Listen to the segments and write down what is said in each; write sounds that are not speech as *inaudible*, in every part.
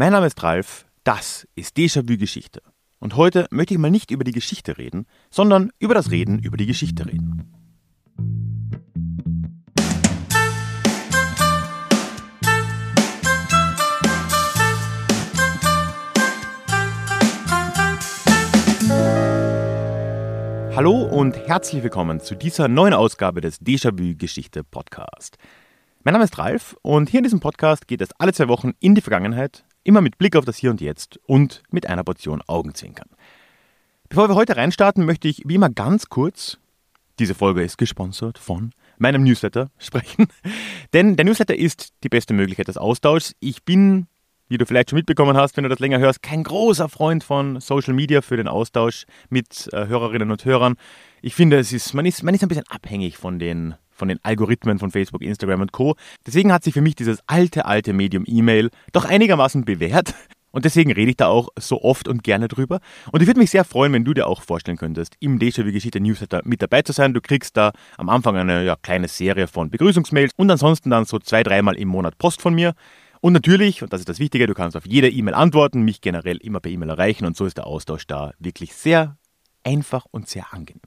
Mein Name ist Ralf, das ist Déjà-vu Geschichte. Und heute möchte ich mal nicht über die Geschichte reden, sondern über das Reden über die Geschichte reden. Hallo und herzlich willkommen zu dieser neuen Ausgabe des Déjà-vu Geschichte Podcast. Mein Name ist Ralf und hier in diesem Podcast geht es alle zwei Wochen in die Vergangenheit, immer mit Blick auf das Hier und Jetzt und mit einer Portion Augenzwinkern. Bevor wir heute reinstarten, möchte ich wie immer ganz kurz, diese Folge ist gesponsert von meinem Newsletter *laughs* sprechen. Denn der Newsletter ist die beste Möglichkeit des Austauschs. Ich bin wie du vielleicht schon mitbekommen hast, wenn du das länger hörst, kein großer Freund von Social Media für den Austausch mit äh, Hörerinnen und Hörern. Ich finde, es ist, man, ist, man ist ein bisschen abhängig von den, von den Algorithmen von Facebook, Instagram und Co. Deswegen hat sich für mich dieses alte, alte Medium E-Mail doch einigermaßen bewährt. Und deswegen rede ich da auch so oft und gerne drüber. Und ich würde mich sehr freuen, wenn du dir auch vorstellen könntest, im Déjà-vu Geschichte Newsletter mit dabei zu sein. Du kriegst da am Anfang eine ja, kleine Serie von Begrüßungsmails und ansonsten dann so zwei, dreimal im Monat Post von mir. Und natürlich, und das ist das Wichtige, du kannst auf jede E-Mail antworten, mich generell immer per E-Mail erreichen und so ist der Austausch da wirklich sehr einfach und sehr angenehm.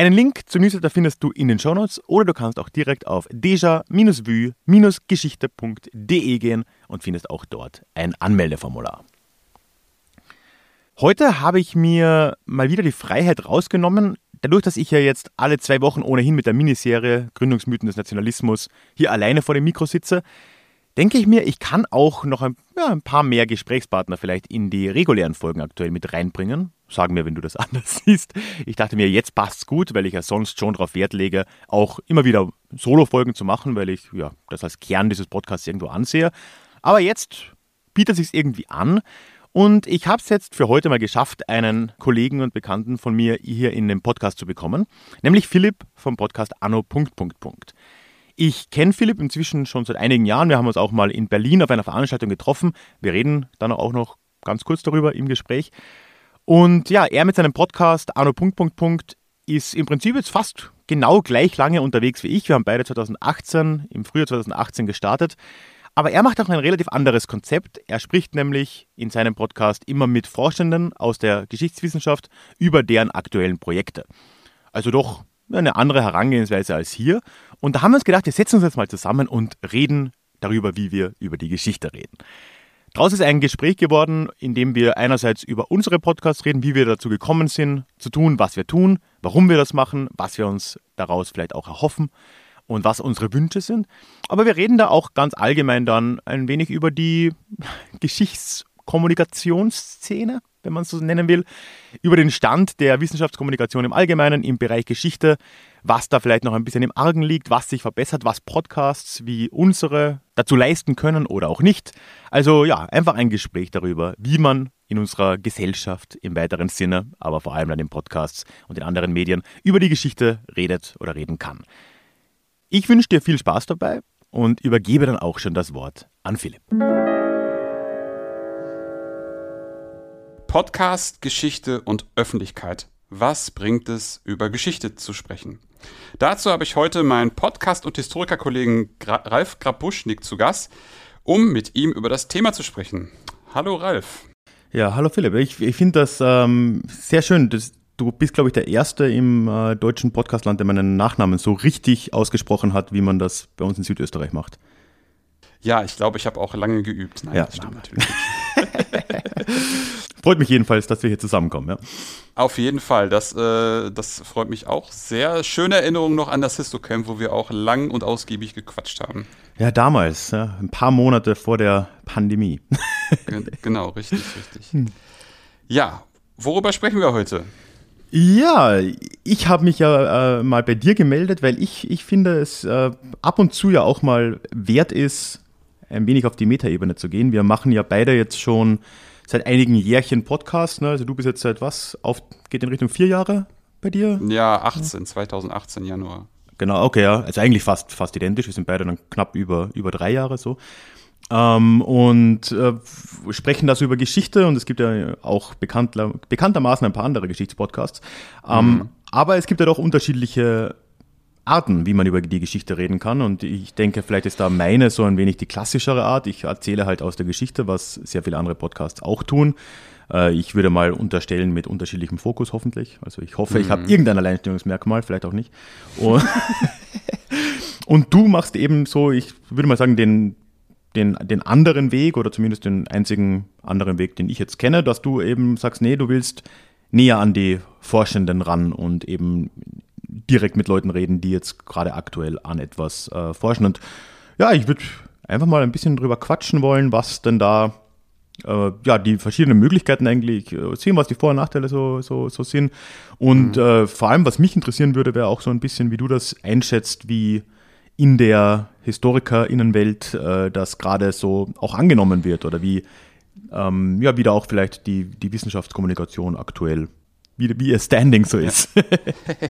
Einen Link zu Newsletter findest du in den Shownotes oder du kannst auch direkt auf deja-vue-geschichte.de gehen und findest auch dort ein Anmeldeformular. Heute habe ich mir mal wieder die Freiheit rausgenommen, dadurch, dass ich ja jetzt alle zwei Wochen ohnehin mit der Miniserie Gründungsmythen des Nationalismus hier alleine vor dem Mikro sitze, denke ich mir, ich kann auch noch ein, ja, ein, paar mehr Gesprächspartner vielleicht in die regulären Folgen aktuell mit reinbringen. Sagen mir, wenn du das *laughs* anders siehst. Ich dachte mir, jetzt passt es gut, weil ich ja sonst schon darauf Wert lege, auch immer wieder Solo-Folgen zu machen, weil ich ja, das als Kern dieses Podcasts irgendwo ansehe. Aber jetzt bietet es sich irgendwie an. Und ich habe es jetzt für heute mal geschafft, einen Kollegen und Bekannten von mir hier in den Podcast zu bekommen, nämlich Philipp vom Podcast Anno. Ich kenne Philipp inzwischen schon seit einigen Jahren. Wir haben uns auch mal in Berlin auf einer Veranstaltung getroffen. Wir reden dann auch noch ganz kurz darüber im Gespräch. Und ja, er mit seinem Podcast Arno Punkt Punkt Punkt ist im Prinzip jetzt fast genau gleich lange unterwegs wie ich. Wir haben beide 2018, im Frühjahr 2018 gestartet. Aber er macht auch ein relativ anderes Konzept. Er spricht nämlich in seinem Podcast immer mit Forschenden aus der Geschichtswissenschaft über deren aktuellen Projekte. Also doch eine andere Herangehensweise als hier. Und da haben wir uns gedacht, wir setzen uns jetzt mal zusammen und reden darüber, wie wir über die Geschichte reden. Daraus ist ein Gespräch geworden, in dem wir einerseits über unsere Podcasts reden, wie wir dazu gekommen sind, zu tun, was wir tun, warum wir das machen, was wir uns daraus vielleicht auch erhoffen und was unsere Wünsche sind. Aber wir reden da auch ganz allgemein dann ein wenig über die *laughs* Geschichtskommunikationsszene, wenn man es so nennen will, über den Stand der Wissenschaftskommunikation im Allgemeinen im Bereich Geschichte, was da vielleicht noch ein bisschen im Argen liegt, was sich verbessert, was Podcasts wie unsere dazu leisten können oder auch nicht. Also ja, einfach ein Gespräch darüber, wie man in unserer Gesellschaft im weiteren Sinne, aber vor allem dann in Podcasts und in anderen Medien über die Geschichte redet oder reden kann. Ich wünsche dir viel Spaß dabei und übergebe dann auch schon das Wort an Philipp. Podcast, Geschichte und Öffentlichkeit. Was bringt es, über Geschichte zu sprechen? Dazu habe ich heute meinen Podcast- und Historikerkollegen Gra Ralf Grabuschnik zu Gast, um mit ihm über das Thema zu sprechen. Hallo Ralf. Ja, hallo Philipp. Ich, ich finde das ähm, sehr schön. Das, du bist, glaube ich, der Erste im äh, deutschen Podcastland, der meinen Nachnamen so richtig ausgesprochen hat, wie man das bei uns in Südösterreich macht. Ja, ich glaube, ich habe auch lange geübt. Nein, ja, das stimmt natürlich. *laughs* Freut mich jedenfalls, dass wir hier zusammenkommen. Ja. Auf jeden Fall, das, äh, das freut mich auch sehr. Schöne Erinnerung noch an das Histocamp, wo wir auch lang und ausgiebig gequatscht haben. Ja, damals, ja, ein paar Monate vor der Pandemie. *laughs* genau, richtig, richtig. Hm. Ja, worüber sprechen wir heute? Ja, ich habe mich ja äh, mal bei dir gemeldet, weil ich, ich finde es äh, ab und zu ja auch mal wert ist, ein wenig auf die Metaebene zu gehen. Wir machen ja beide jetzt schon seit einigen Jährchen Podcast. Ne? Also du bist jetzt seit was? Auf, geht in Richtung vier Jahre bei dir? Ja, 18, 2018 Januar. Genau, okay, ja. Also eigentlich fast, fast identisch. Wir sind beide dann knapp über, über drei Jahre so. Ähm, und äh, sprechen da so über Geschichte und es gibt ja auch bekannt, bekanntermaßen ein paar andere Geschichtspodcasts. Ähm, mhm. Aber es gibt ja doch unterschiedliche Arten, wie man über die Geschichte reden kann. Und ich denke, vielleicht ist da meine so ein wenig die klassischere Art. Ich erzähle halt aus der Geschichte, was sehr viele andere Podcasts auch tun. Äh, ich würde mal unterstellen mit unterschiedlichem Fokus hoffentlich. Also ich hoffe, mhm. ich habe irgendein Alleinstellungsmerkmal, vielleicht auch nicht. Und, *laughs* und du machst eben so, ich würde mal sagen, den, den, den anderen Weg oder zumindest den einzigen anderen Weg, den ich jetzt kenne, dass du eben sagst, nee, du willst näher an die Forschenden ran und eben direkt mit Leuten reden, die jetzt gerade aktuell an etwas äh, forschen. Und ja, ich würde einfach mal ein bisschen drüber quatschen wollen, was denn da äh, ja, die verschiedenen Möglichkeiten eigentlich äh, sehen, was die Vor- und Nachteile so, so, so sind. Und mhm. äh, vor allem, was mich interessieren würde, wäre auch so ein bisschen, wie du das einschätzt, wie in der HistorikerInnenwelt äh, das gerade so auch angenommen wird oder wie, ähm, ja, wie da auch vielleicht die, die Wissenschaftskommunikation aktuell, wie, wie ihr Standing so ist. *laughs*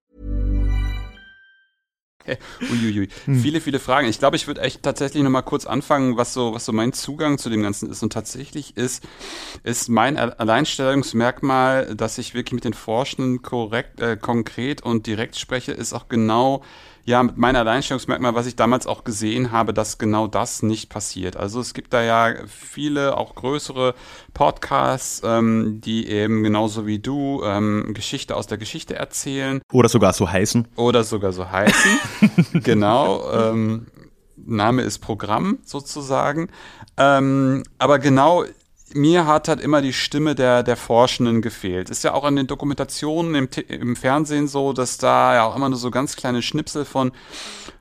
*laughs* Uiuiui. Hm. Viele, viele Fragen. Ich glaube, ich würde echt tatsächlich nochmal kurz anfangen, was so, was so mein Zugang zu dem Ganzen ist. Und tatsächlich ist, ist mein Alleinstellungsmerkmal, dass ich wirklich mit den Forschenden korrekt, äh, konkret und direkt spreche, ist auch genau ja, mit meiner Alleinstellungsmerkmal, was ich damals auch gesehen habe, dass genau das nicht passiert. Also es gibt da ja viele, auch größere Podcasts, ähm, die eben genauso wie du ähm, Geschichte aus der Geschichte erzählen. Oder sogar so heißen. Oder sogar so heißen. *laughs* genau. Ähm, Name ist Programm sozusagen. Ähm, aber genau mir hat halt immer die Stimme der, der Forschenden gefehlt. Ist ja auch an den Dokumentationen im, im Fernsehen so, dass da ja auch immer nur so ganz kleine Schnipsel von,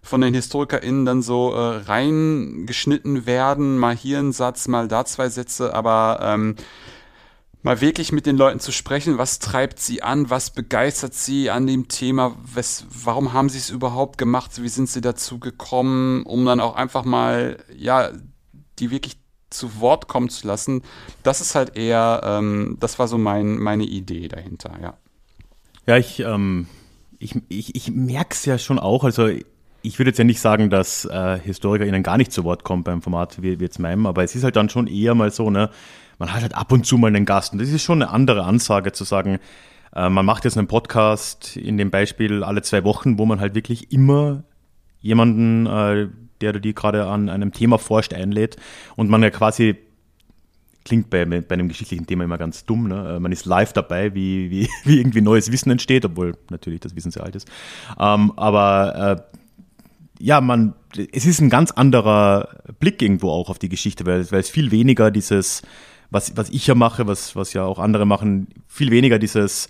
von den HistorikerInnen dann so äh, reingeschnitten werden. Mal hier ein Satz, mal da zwei Sätze, aber ähm, mal wirklich mit den Leuten zu sprechen, was treibt sie an, was begeistert sie an dem Thema, was, warum haben sie es überhaupt gemacht, wie sind sie dazu gekommen, um dann auch einfach mal, ja, die wirklich zu Wort kommen zu lassen, das ist halt eher, ähm, das war so mein, meine Idee dahinter, ja. Ja, ich, ähm, ich, ich, ich merke es ja schon auch, also ich würde jetzt ja nicht sagen, dass äh, HistorikerInnen gar nicht zu Wort kommen beim Format wie, wie jetzt meinem, aber es ist halt dann schon eher mal so, ne, man hat halt ab und zu mal einen Gast und das ist schon eine andere Ansage zu sagen, äh, man macht jetzt einen Podcast in dem Beispiel alle zwei Wochen, wo man halt wirklich immer jemanden äh, der oder die gerade an einem Thema forscht, einlädt und man ja quasi klingt bei, bei einem geschichtlichen Thema immer ganz dumm. Ne? Äh, man ist live dabei, wie, wie, *laughs* wie irgendwie neues Wissen entsteht, obwohl natürlich das Wissen sehr alt ist. Ähm, aber äh, ja, man, es ist ein ganz anderer Blick irgendwo auch auf die Geschichte, weil, weil es viel weniger dieses, was, was ich ja mache, was, was ja auch andere machen, viel weniger dieses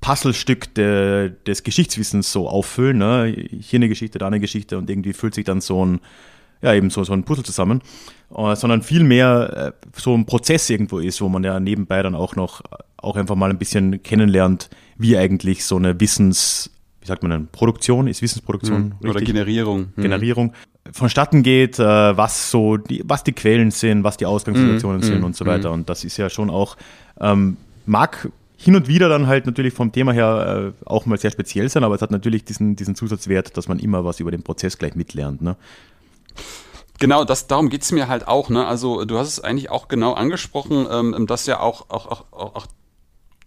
Puzzlestück de, des Geschichtswissens so auffüllen. Ne? Hier eine Geschichte, da eine Geschichte und irgendwie füllt sich dann so ein, ja, eben so, so ein Puzzle zusammen, uh, sondern vielmehr äh, so ein Prozess irgendwo ist, wo man ja nebenbei dann auch noch auch einfach mal ein bisschen kennenlernt, wie eigentlich so eine Wissens, wie sagt man denn, Produktion, ist Wissensproduktion hm. Oder Generierung. Hm. Generierung vonstatten geht, äh, was so die, was die Quellen sind, was die Ausgangssituationen hm. sind hm. und so weiter. Und das ist ja schon auch, ähm, mag hin und wieder dann halt natürlich vom Thema her äh, auch mal sehr speziell sein, aber es hat natürlich diesen, diesen Zusatzwert, dass man immer was über den Prozess gleich mitlernt. Ne? Genau, das, darum geht's mir halt auch. Ne? Also du hast es eigentlich auch genau angesprochen, ähm, dass ja auch, auch, auch, auch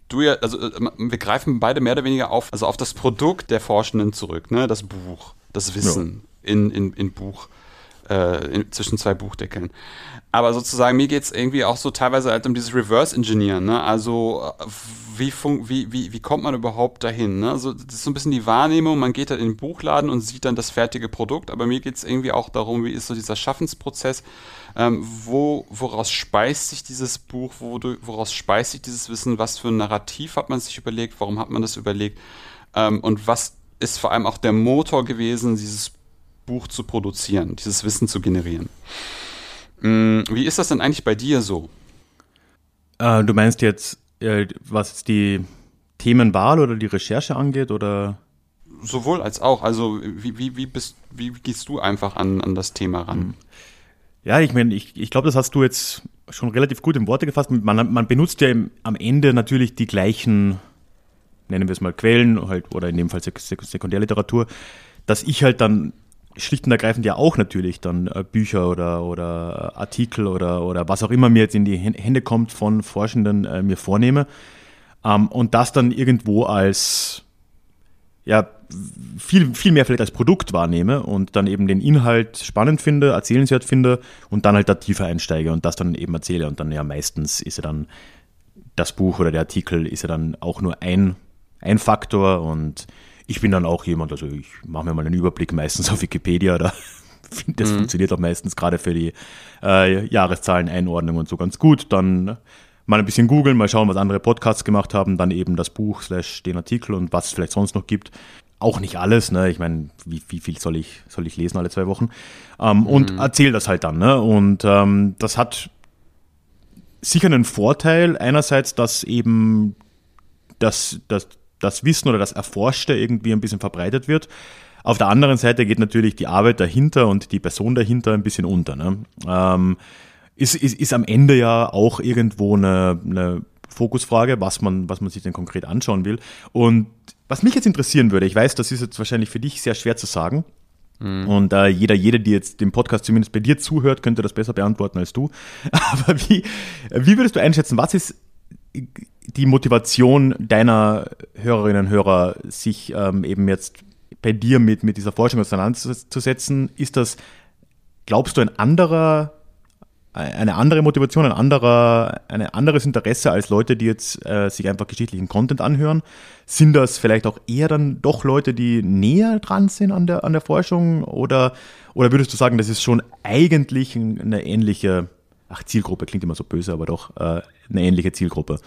du ja, also äh, wir greifen beide mehr oder weniger auf, also auf das Produkt der Forschenden zurück, ne? das Buch, das Wissen ja. in, in, in Buch äh, in, zwischen zwei Buchdeckeln. Aber sozusagen, mir geht es irgendwie auch so teilweise halt um dieses Reverse Engineeren. Ne? Also, wie, wie, wie, wie kommt man überhaupt dahin? Ne? Also, das ist so ein bisschen die Wahrnehmung, man geht halt in den Buchladen und sieht dann das fertige Produkt. Aber mir geht es irgendwie auch darum, wie ist so dieser Schaffensprozess? Ähm, wo, woraus speist sich dieses Buch? Wo, woraus speist sich dieses Wissen? Was für ein Narrativ hat man sich überlegt? Warum hat man das überlegt? Ähm, und was ist vor allem auch der Motor gewesen, dieses Buch? Zu produzieren, dieses Wissen zu generieren. Mm, wie ist das denn eigentlich bei dir so? Äh, du meinst jetzt, äh, was die Themenwahl oder die Recherche angeht oder? Sowohl als auch. Also wie, wie, wie, bist, wie gehst du einfach an, an das Thema ran? Hm. Ja, ich meine, ich, ich glaube, das hast du jetzt schon relativ gut in Worte gefasst. Man, man benutzt ja im, am Ende natürlich die gleichen, nennen wir es mal Quellen halt, oder in dem Fall Sek Sekundärliteratur, dass ich halt dann schlicht und ergreifend ja auch natürlich dann äh, Bücher oder, oder Artikel oder, oder was auch immer mir jetzt in die Hände kommt von Forschenden äh, mir vornehme ähm, und das dann irgendwo als ja, viel, viel mehr vielleicht als Produkt wahrnehme und dann eben den Inhalt spannend finde, erzählenswert finde und dann halt da tiefer einsteige und das dann eben erzähle. Und dann ja meistens ist ja dann das Buch oder der Artikel ist ja dann auch nur ein, ein Faktor und ich bin dann auch jemand, also ich mache mir mal einen Überblick meistens auf Wikipedia, da finde *laughs* das mhm. funktioniert auch meistens gerade für die äh, Jahreszahlen-Einordnung und so ganz gut. Dann mal ein bisschen googeln, mal schauen, was andere Podcasts gemacht haben, dann eben das Buch slash den Artikel und was es vielleicht sonst noch gibt. Auch nicht alles, ne? Ich meine, wie, wie viel soll ich, soll ich lesen alle zwei Wochen? Ähm, mhm. Und erzähle das halt dann, ne? Und ähm, das hat sicher einen Vorteil. Einerseits, dass eben das, das, das Wissen oder das Erforschte irgendwie ein bisschen verbreitet wird. Auf der anderen Seite geht natürlich die Arbeit dahinter und die Person dahinter ein bisschen unter. Ne? Ähm, ist, ist, ist am Ende ja auch irgendwo eine, eine Fokusfrage, was man, was man sich denn konkret anschauen will. Und was mich jetzt interessieren würde, ich weiß, das ist jetzt wahrscheinlich für dich sehr schwer zu sagen. Mhm. Und äh, jeder, jede, die jetzt dem Podcast zumindest bei dir zuhört, könnte das besser beantworten als du. *laughs* Aber wie, wie würdest du einschätzen, was ist die Motivation deiner Hörerinnen und Hörer, sich ähm, eben jetzt bei dir mit, mit dieser Forschung auseinanderzusetzen? Ist das, glaubst du, ein anderer eine andere Motivation, ein anderer, ein anderes Interesse als Leute, die jetzt äh, sich einfach geschichtlichen Content anhören? Sind das vielleicht auch eher dann doch Leute, die näher dran sind an der, an der Forschung? Oder, oder würdest du sagen, das ist schon eigentlich eine ähnliche, ach, Zielgruppe klingt immer so böse, aber doch äh, eine ähnliche Zielgruppe?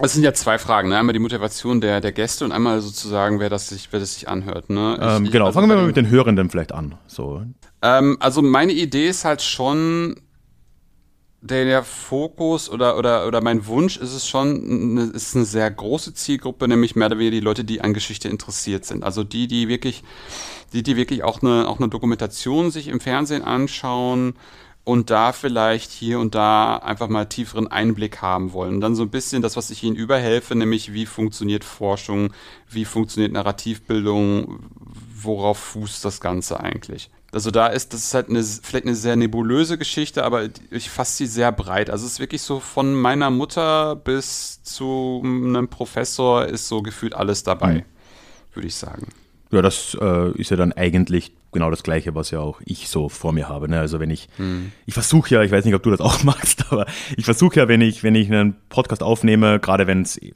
Es sind ja zwei Fragen, ne? einmal die Motivation der, der Gäste und einmal sozusagen, wer das sich, wer das sich anhört. Ne? Ich, ähm, genau, also fangen wir mal mit den Hörenden vielleicht an. So. Ähm, also meine Idee ist halt schon, der, der Fokus oder, oder, oder mein Wunsch ist es schon, eine, ist eine sehr große Zielgruppe, nämlich mehr oder weniger die Leute, die an Geschichte interessiert sind. Also die, die wirklich, die, die wirklich auch eine, auch eine Dokumentation sich im Fernsehen anschauen und da vielleicht hier und da einfach mal tieferen Einblick haben wollen. Und dann so ein bisschen das, was ich ihnen überhelfe, nämlich wie funktioniert Forschung, wie funktioniert Narrativbildung, worauf fußt das Ganze eigentlich. Also da ist, das ist halt eine, vielleicht eine sehr nebulöse Geschichte, aber ich fasse sie sehr breit. Also es ist wirklich so von meiner Mutter bis zu einem Professor ist so gefühlt alles dabei, mhm. würde ich sagen. Ja, das äh, ist ja dann eigentlich genau das Gleiche, was ja auch ich so vor mir habe. Ne? Also wenn ich, mhm. ich versuche ja, ich weiß nicht, ob du das auch *laughs* machst, aber ich versuche ja, wenn ich, wenn ich einen Podcast aufnehme, gerade wenn es, äh,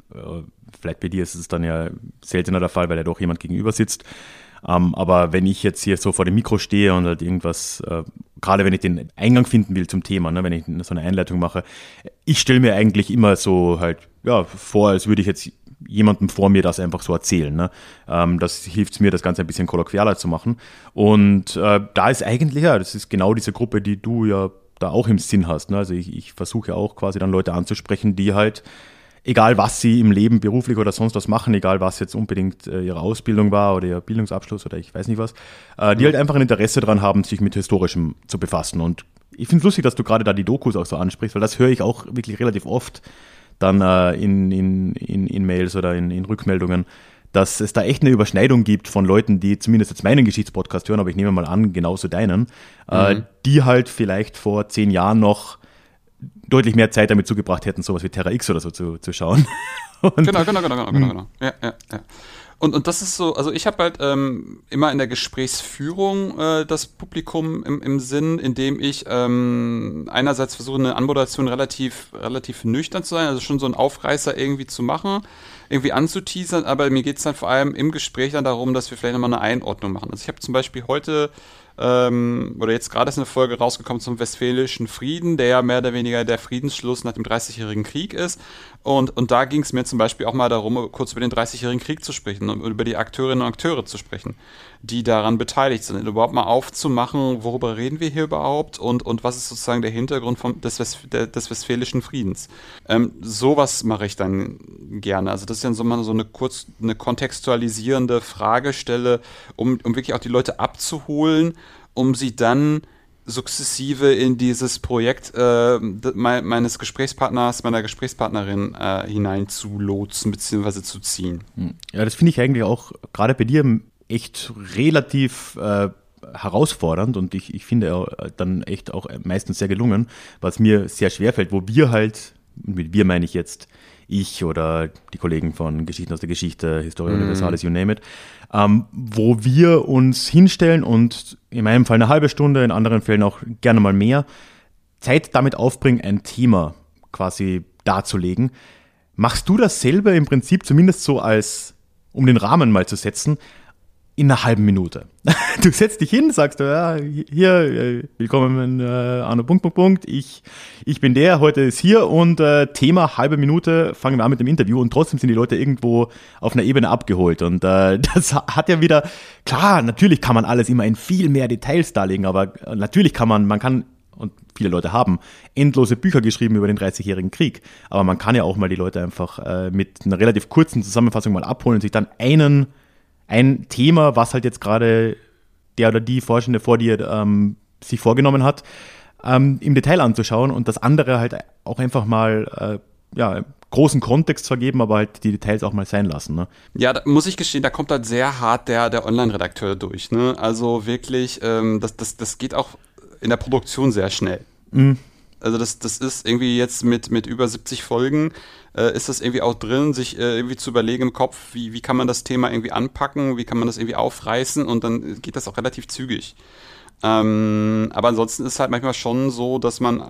vielleicht bei dir ist es dann ja seltener der Fall, weil ja doch jemand gegenüber sitzt, ähm, aber wenn ich jetzt hier so vor dem Mikro stehe und halt irgendwas, äh, gerade wenn ich den Eingang finden will zum Thema, ne, wenn ich so eine Einleitung mache, ich stelle mir eigentlich immer so halt ja, vor, als würde ich jetzt jemandem vor mir das einfach so erzählen. Ne? Ähm, das hilft mir, das Ganze ein bisschen kolloquialer zu machen. Und äh, da ist eigentlich, ja, das ist genau diese Gruppe, die du ja da auch im Sinn hast. Ne? Also ich, ich versuche auch quasi dann Leute anzusprechen, die halt egal was sie im Leben beruflich oder sonst was machen, egal was jetzt unbedingt äh, ihre Ausbildung war oder ihr Bildungsabschluss oder ich weiß nicht was, äh, die halt einfach ein Interesse daran haben, sich mit Historischem zu befassen. Und ich finde es lustig, dass du gerade da die Dokus auch so ansprichst, weil das höre ich auch wirklich relativ oft dann äh, in, in, in, in Mails oder in, in Rückmeldungen, dass es da echt eine Überschneidung gibt von Leuten, die zumindest jetzt meinen Geschichtspodcast hören, aber ich nehme mal an, genauso deinen, äh, mhm. die halt vielleicht vor zehn Jahren noch deutlich mehr Zeit damit zugebracht hätten, sowas wie Terra X oder so zu, zu schauen. *laughs* genau, genau, genau, genau, genau, genau. Ja, ja, ja. Und, und das ist so, also ich habe halt ähm, immer in der Gesprächsführung äh, das Publikum im, im Sinn, indem ich ähm, einerseits versuche, eine Anmoderation relativ, relativ nüchtern zu sein, also schon so einen Aufreißer irgendwie zu machen, irgendwie anzuteasern, aber mir geht es dann vor allem im Gespräch dann darum, dass wir vielleicht nochmal eine Einordnung machen. Also ich habe zum Beispiel heute ähm, oder jetzt gerade ist eine Folge rausgekommen zum Westfälischen Frieden, der ja mehr oder weniger der Friedensschluss nach dem Dreißigjährigen Krieg ist. Und, und da ging es mir zum Beispiel auch mal darum, kurz über den Dreißigjährigen Krieg zu sprechen und über die Akteurinnen und Akteure zu sprechen, die daran beteiligt sind. Überhaupt mal aufzumachen, worüber reden wir hier überhaupt und, und was ist sozusagen der Hintergrund vom, des, West, der, des Westfälischen Friedens. Ähm, sowas mache ich dann gerne. Also das ist dann so mal so eine kurz eine kontextualisierende Fragestelle, um, um wirklich auch die Leute abzuholen, um sie dann sukzessive in dieses Projekt äh, me meines Gesprächspartners, meiner Gesprächspartnerin äh, hineinzulotsen bzw. zu ziehen. Hm. Ja, das finde ich eigentlich auch gerade bei dir echt relativ äh, herausfordernd und ich, ich finde dann echt auch meistens sehr gelungen, was mir sehr schwer fällt, wo wir halt, mit wir meine ich jetzt ich oder die Kollegen von Geschichten aus der Geschichte, Historia mm. Universalis, you name it, ähm, wo wir uns hinstellen und in meinem Fall eine halbe Stunde, in anderen Fällen auch gerne mal mehr, Zeit damit aufbringen, ein Thema quasi darzulegen. Machst du das selber im Prinzip zumindest so als, um den Rahmen mal zu setzen, in einer halben Minute. *laughs* Du setzt dich hin, sagst du, ja, hier, äh, willkommen äh, Arno Punkt, Punkt, Punkt, ich, ich bin der, heute ist hier und äh, Thema halbe Minute, fangen wir an mit dem Interview und trotzdem sind die Leute irgendwo auf einer Ebene abgeholt und äh, *laughs* das hat ja wieder, klar, natürlich kann man alles immer in viel mehr Details darlegen, aber natürlich kann man, man kann und viele Leute haben endlose Bücher geschrieben über den 30-jährigen Krieg. Aber man kann ja auch mal die Leute einfach äh, mit einer relativ kurzen Zusammenfassung mal abholen und sich dann einen ein Thema, was halt jetzt gerade der oder die Forschende vor dir ähm, sich vorgenommen hat, ähm, im Detail anzuschauen und das andere halt auch einfach mal äh, ja, großen Kontext vergeben, aber halt die Details auch mal sein lassen. Ne? Ja, da muss ich gestehen, da kommt halt sehr hart der, der Online-Redakteur durch. Ne? Also wirklich, ähm, das, das, das geht auch in der Produktion sehr schnell. Mhm. Also das, das ist irgendwie jetzt mit, mit über 70 Folgen äh, ist das irgendwie auch drin, sich äh, irgendwie zu überlegen im Kopf, wie, wie kann man das Thema irgendwie anpacken, wie kann man das irgendwie aufreißen und dann geht das auch relativ zügig. Ähm, aber ansonsten ist es halt manchmal schon so, dass man äh,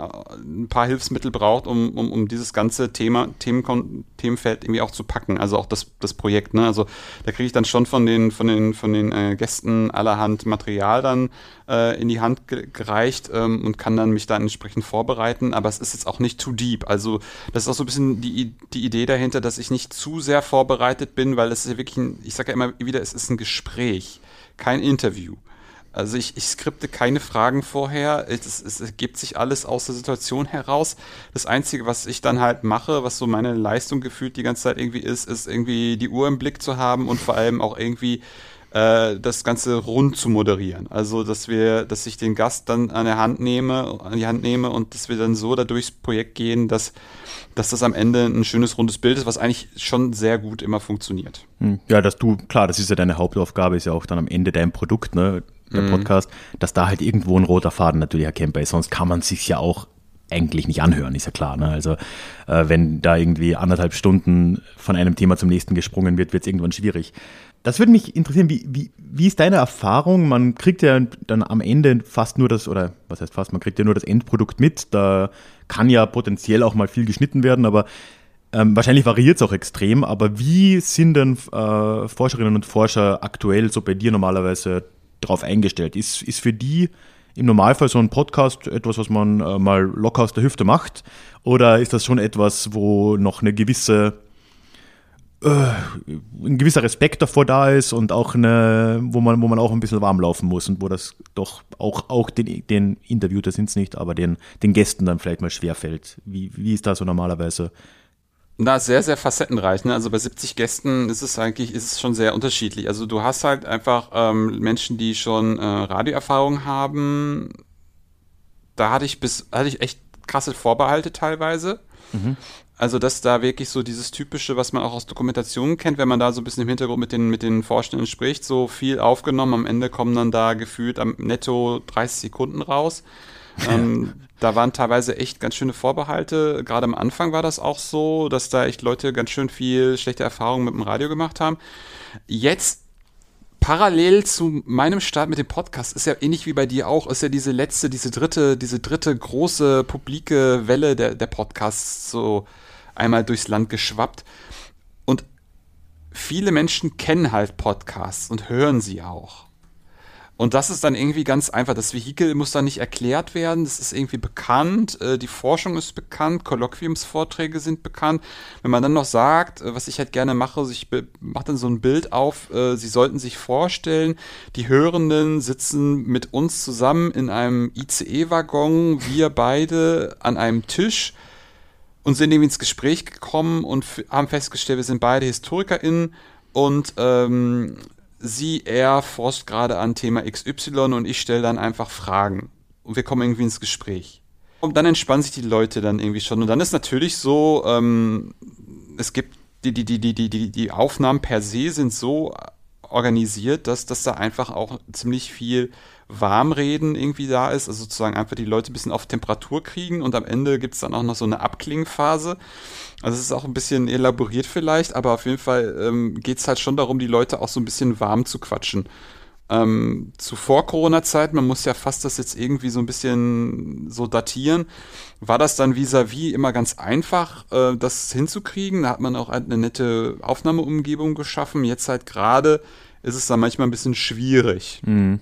ein paar Hilfsmittel braucht, um, um, um dieses ganze Thema, Themen, Themenfeld irgendwie auch zu packen. Also auch das, das Projekt. Ne? Also da kriege ich dann schon von den, von den, von den äh, Gästen allerhand Material dann äh, in die Hand ge gereicht ähm, und kann dann mich dann entsprechend vorbereiten. Aber es ist jetzt auch nicht too deep. Also das ist auch so ein bisschen die, die Idee dahinter, dass ich nicht zu sehr vorbereitet bin, weil es ist ja wirklich ein, ich sage ja immer wieder, es ist ein Gespräch, kein Interview. Also ich, ich skripte keine Fragen vorher. Es, es ergibt sich alles aus der Situation heraus. Das Einzige, was ich dann halt mache, was so meine Leistung gefühlt die ganze Zeit irgendwie ist, ist irgendwie die Uhr im Blick zu haben und vor allem auch irgendwie äh, das Ganze rund zu moderieren. Also, dass wir, dass ich den Gast dann an der Hand nehme, an die Hand nehme und dass wir dann so da durchs Projekt gehen, dass, dass das am Ende ein schönes rundes Bild ist, was eigentlich schon sehr gut immer funktioniert. Hm. Ja, dass du, klar, das ist ja deine Hauptaufgabe, ist ja auch dann am Ende dein Produkt, ne? Der mhm. Podcast, dass da halt irgendwo ein roter Faden natürlich erkennbar ist. Sonst kann man sich ja auch eigentlich nicht anhören, ist ja klar. Ne? Also äh, wenn da irgendwie anderthalb Stunden von einem Thema zum nächsten gesprungen wird, wird es irgendwann schwierig. Das würde mich interessieren, wie, wie, wie ist deine Erfahrung? Man kriegt ja dann am Ende fast nur das, oder was heißt fast, man kriegt ja nur das Endprodukt mit. Da kann ja potenziell auch mal viel geschnitten werden, aber ähm, wahrscheinlich variiert es auch extrem. Aber wie sind denn äh, Forscherinnen und Forscher aktuell so bei dir normalerweise drauf eingestellt? Ist, ist für die im Normalfall so ein Podcast etwas, was man äh, mal locker aus der Hüfte macht? Oder ist das schon etwas, wo noch eine gewisse äh, ein gewisser Respekt davor da ist und auch eine, wo man, wo man auch ein bisschen warm laufen muss und wo das doch auch, auch den, den Interviewter sind es nicht, aber den, den Gästen dann vielleicht mal schwerfällt. Wie, wie ist da so normalerweise na, sehr, sehr facettenreich. Ne? Also bei 70 Gästen ist es eigentlich, ist es schon sehr unterschiedlich. Also du hast halt einfach ähm, Menschen, die schon äh, Radioerfahrung haben. Da hatte ich bis, hatte ich echt krasse Vorbehalte teilweise. Mhm. Also, dass da wirklich so dieses typische, was man auch aus Dokumentationen kennt, wenn man da so ein bisschen im Hintergrund mit den, mit den Forschenden spricht, so viel aufgenommen, am Ende kommen dann da gefühlt am netto 30 Sekunden raus. *laughs* Ähm, da waren teilweise echt ganz schöne Vorbehalte. Gerade am Anfang war das auch so, dass da echt Leute ganz schön viel schlechte Erfahrungen mit dem Radio gemacht haben. Jetzt parallel zu meinem Start mit dem Podcast ist ja ähnlich wie bei dir auch, ist ja diese letzte, diese dritte, diese dritte große publike Welle der, der Podcasts so einmal durchs Land geschwappt. Und viele Menschen kennen halt Podcasts und hören sie auch. Und das ist dann irgendwie ganz einfach. Das Vehikel muss dann nicht erklärt werden. Das ist irgendwie bekannt. Äh, die Forschung ist bekannt. Kolloquiumsvorträge sind bekannt. Wenn man dann noch sagt, äh, was ich halt gerne mache, also ich mache dann so ein Bild auf. Äh, Sie sollten sich vorstellen, die Hörenden sitzen mit uns zusammen in einem ICE-Waggon. Wir beide an einem Tisch und sind irgendwie ins Gespräch gekommen und haben festgestellt, wir sind beide HistorikerInnen und ähm, sie, er forscht gerade an Thema XY und ich stelle dann einfach Fragen. Und wir kommen irgendwie ins Gespräch. Und dann entspannen sich die Leute dann irgendwie schon. Und dann ist natürlich so, ähm, es gibt die, die, die, die, die, die Aufnahmen per se sind so organisiert, dass, dass da einfach auch ziemlich viel Warmreden irgendwie da ist, also sozusagen einfach die Leute ein bisschen auf Temperatur kriegen und am Ende gibt es dann auch noch so eine Abklingphase. Also es ist auch ein bisschen elaboriert vielleicht, aber auf jeden Fall ähm, geht es halt schon darum, die Leute auch so ein bisschen warm zu quatschen. Ähm, zu Vor-Corona-Zeit, man muss ja fast das jetzt irgendwie so ein bisschen so datieren, war das dann vis-à-vis -vis immer ganz einfach, äh, das hinzukriegen. Da hat man auch eine nette Aufnahmeumgebung geschaffen. Jetzt halt gerade ist es dann manchmal ein bisschen schwierig. Mhm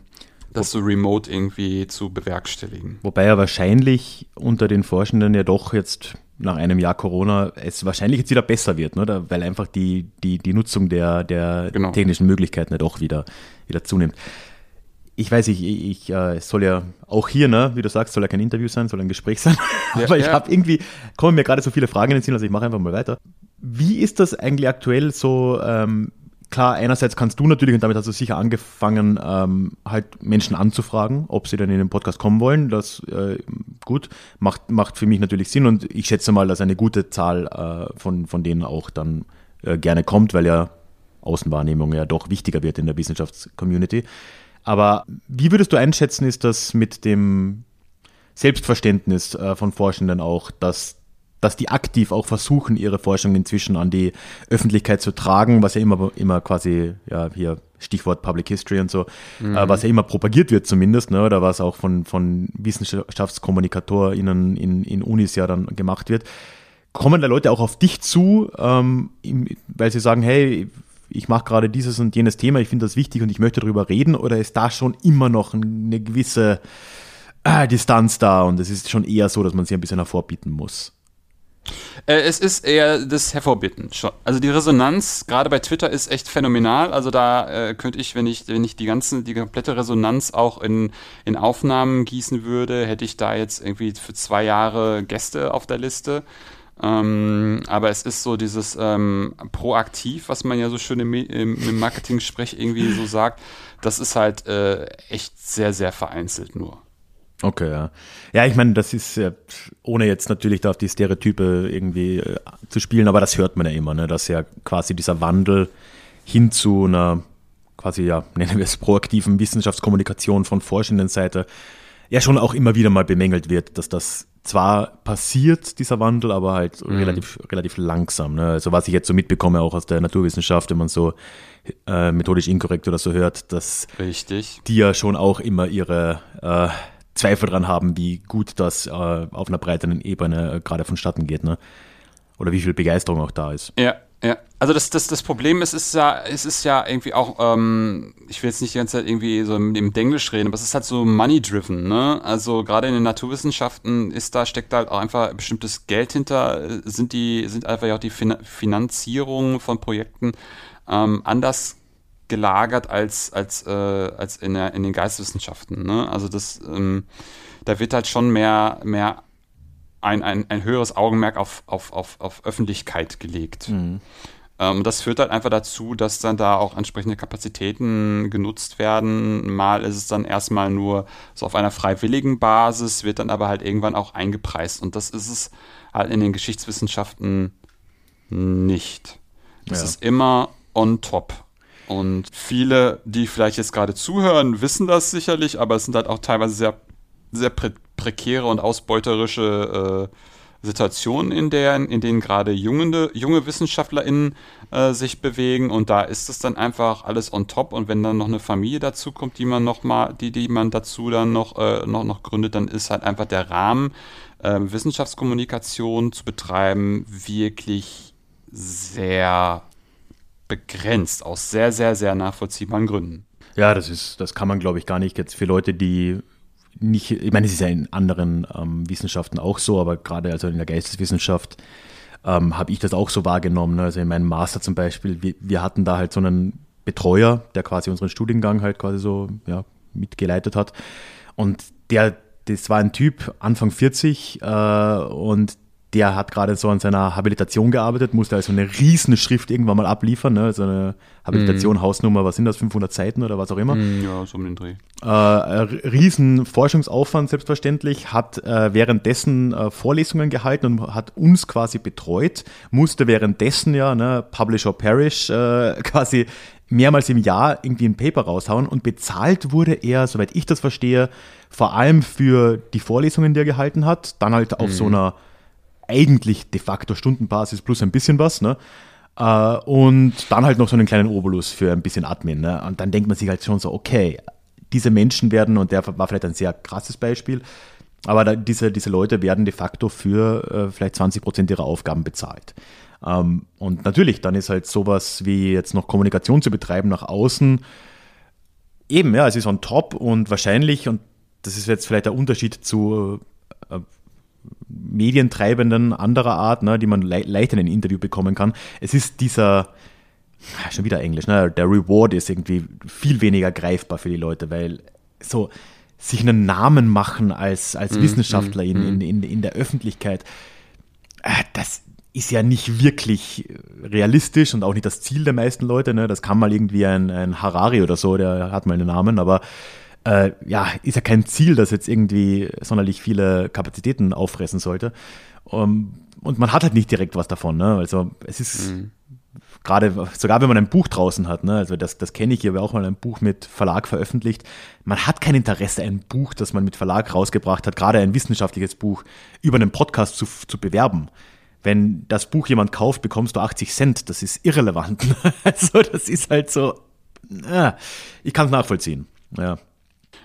das so remote irgendwie zu bewerkstelligen. Wobei ja wahrscheinlich unter den Forschenden ja doch jetzt nach einem Jahr Corona es wahrscheinlich jetzt wieder besser wird, ne? weil einfach die, die, die Nutzung der, der genau. technischen Möglichkeiten ja doch wieder, wieder zunimmt. Ich weiß, ich, ich äh, soll ja auch hier, ne, wie du sagst, soll ja kein Interview sein, soll ein Gespräch sein. *laughs* Ja, Aber ich ja. habe irgendwie, kommen mir gerade so viele Fragen in den Sinn, also ich mache einfach mal weiter. Wie ist das eigentlich aktuell so ähm, klar, einerseits kannst du natürlich, und damit hast du sicher angefangen, ähm, halt Menschen anzufragen, ob sie dann in den Podcast kommen wollen. Das äh, gut, macht, macht für mich natürlich Sinn und ich schätze mal, dass eine gute Zahl äh, von, von denen auch dann äh, gerne kommt, weil ja Außenwahrnehmung ja doch wichtiger wird in der Wissenschaftscommunity. Aber wie würdest du einschätzen, ist das mit dem Selbstverständnis äh, von Forschenden auch, dass dass die aktiv auch versuchen, ihre Forschung inzwischen an die Öffentlichkeit zu tragen, was ja immer, immer quasi, ja, hier Stichwort Public History und so, mhm. äh, was ja immer propagiert wird zumindest, ne, oder was auch von, von WissenschaftskommunikatorInnen in, in Unis ja dann gemacht wird. Kommen da Leute auch auf dich zu, ähm, weil sie sagen, hey, ich mache gerade dieses und jenes Thema, ich finde das wichtig und ich möchte darüber reden, oder ist da schon immer noch eine gewisse äh, Distanz da und es ist schon eher so, dass man sich ein bisschen hervorbieten muss? Äh, es ist eher das Hervorbitten. Also die Resonanz, gerade bei Twitter, ist echt phänomenal. Also da äh, könnte ich, wenn ich, wenn ich die ganze, die komplette Resonanz auch in, in Aufnahmen gießen würde, hätte ich da jetzt irgendwie für zwei Jahre Gäste auf der Liste. Ähm, aber es ist so dieses ähm, proaktiv, was man ja so schön im, im, Marketing-Sprech irgendwie so sagt. Das ist halt äh, echt sehr, sehr vereinzelt nur. Okay, ja. Ja, ich meine, das ist ja, ohne jetzt natürlich da auf die Stereotype irgendwie äh, zu spielen, aber das hört man ja immer, ne, dass ja quasi dieser Wandel hin zu einer quasi, ja, *laughs* nennen wir es proaktiven Wissenschaftskommunikation von forschenden Seite ja schon auch immer wieder mal bemängelt wird, dass das zwar passiert, dieser Wandel, aber halt mhm. relativ, relativ langsam. Ne? Also was ich jetzt so mitbekomme, auch aus der Naturwissenschaft, wenn man so äh, methodisch inkorrekt oder so hört, dass Richtig. die ja schon auch immer ihre äh, Zweifel dran haben, wie gut das äh, auf einer breiteren Ebene äh, gerade vonstatten geht, ne? Oder wie viel Begeisterung auch da ist. Ja, ja. Also das, das, das Problem ist, ist ja, es ist ja irgendwie auch, ähm, ich will jetzt nicht die ganze Zeit irgendwie so im, im Englisch reden, aber es ist halt so money-driven, ne? Also gerade in den Naturwissenschaften ist da, steckt halt auch einfach bestimmtes Geld hinter, sind die, sind einfach ja auch die fin Finanzierung von Projekten ähm, anders gelagert als, als, äh, als in, der, in den Geisteswissenschaften. Ne? Also das, ähm, da wird halt schon mehr, mehr ein, ein, ein höheres Augenmerk auf, auf, auf, auf Öffentlichkeit gelegt. Mhm. Ähm, das führt halt einfach dazu, dass dann da auch entsprechende Kapazitäten genutzt werden. Mal ist es dann erstmal nur so auf einer freiwilligen Basis, wird dann aber halt irgendwann auch eingepreist. Und das ist es halt in den Geschichtswissenschaften nicht. Das ja. ist immer on top. Und viele, die vielleicht jetzt gerade zuhören, wissen das sicherlich, aber es sind halt auch teilweise sehr, sehr pre prekäre und ausbeuterische äh, Situationen, in, der, in denen gerade junge, junge WissenschaftlerInnen äh, sich bewegen. Und da ist es dann einfach alles on top. Und wenn dann noch eine Familie dazu kommt, die man noch mal, die, die man dazu dann noch, äh, noch, noch gründet, dann ist halt einfach der Rahmen, äh, Wissenschaftskommunikation zu betreiben, wirklich sehr begrenzt aus sehr, sehr, sehr nachvollziehbaren Gründen. Ja, das ist, das kann man, glaube ich, gar nicht jetzt für Leute, die nicht, ich meine, es ist ja in anderen ähm, Wissenschaften auch so, aber gerade also in der Geisteswissenschaft ähm, habe ich das auch so wahrgenommen. Ne? Also in meinem Master zum Beispiel, wir, wir, hatten da halt so einen Betreuer, der quasi unseren Studiengang halt quasi so ja, mitgeleitet hat. Und der, das war ein Typ, Anfang 40, äh, und der hat gerade so an seiner Habilitation gearbeitet, musste also eine riesen Schrift irgendwann mal abliefern, ne? so eine Habilitation, mm. Hausnummer, was sind das, 500 Seiten oder was auch immer. Mm, ja, so um den Dreh. Äh, riesen Forschungsaufwand selbstverständlich, hat äh, währenddessen äh, Vorlesungen gehalten und hat uns quasi betreut, musste währenddessen ja, ne, Publish or Perish, äh, *laughs* quasi mehrmals im Jahr irgendwie ein Paper raushauen und bezahlt wurde er, soweit ich das verstehe, vor allem für die Vorlesungen, die er gehalten hat, dann halt auf mm. so einer eigentlich de facto Stundenbasis plus ein bisschen was, ne? Uh, und dann halt noch so einen kleinen Obolus für ein bisschen Admin. Ne? Und dann denkt man sich halt schon so, okay, diese Menschen werden, und der war vielleicht ein sehr krasses Beispiel, aber da, diese, diese Leute werden de facto für uh, vielleicht 20 Prozent ihrer Aufgaben bezahlt. Ähm, und natürlich, dann ist halt sowas wie jetzt noch Kommunikation zu betreiben nach außen, eben, ja, es ist on top und wahrscheinlich, und das ist jetzt vielleicht der Unterschied zu uh, Medientreibenden anderer Art, ne, die man le leicht in ein Interview bekommen kann. Es ist dieser, ah, schon wieder Englisch, ne, der Reward ist irgendwie viel weniger greifbar für die Leute, weil so sich einen Namen machen als, als mm, Wissenschaftler mm, in, in, in, der Öffentlichkeit, äh, das ist ja nicht wirklich realistisch und auch nicht das Ziel der meisten Leute. Ne? Das kann mal irgendwie ein, ein Harari oder so, der hat mal einen Namen, aber äh, ja, ist ja kein Ziel, das jetzt irgendwie sonderlich viele Kapazitäten auffressen sollte. Um, ähm, und man hat halt nicht direkt was davon. Ne? Also es ist mhm. gerade, sogar wenn man ein Buch draußen hat, ne? also das, das kenne ich, ich habe auch mal ein Buch mit Verlag veröffentlicht. Man hat kein Interesse, ein Buch, das man mit Verlag rausgebracht hat, gerade ein wissenschaftliches Buch, über einen Podcast zu, zu bewerben wenn das Buch jemand kauft, bekommst du 80 Cent. Das ist irrelevant. *laughs* Also das ist halt so, äh, ich kann es nachvollziehen. Ja.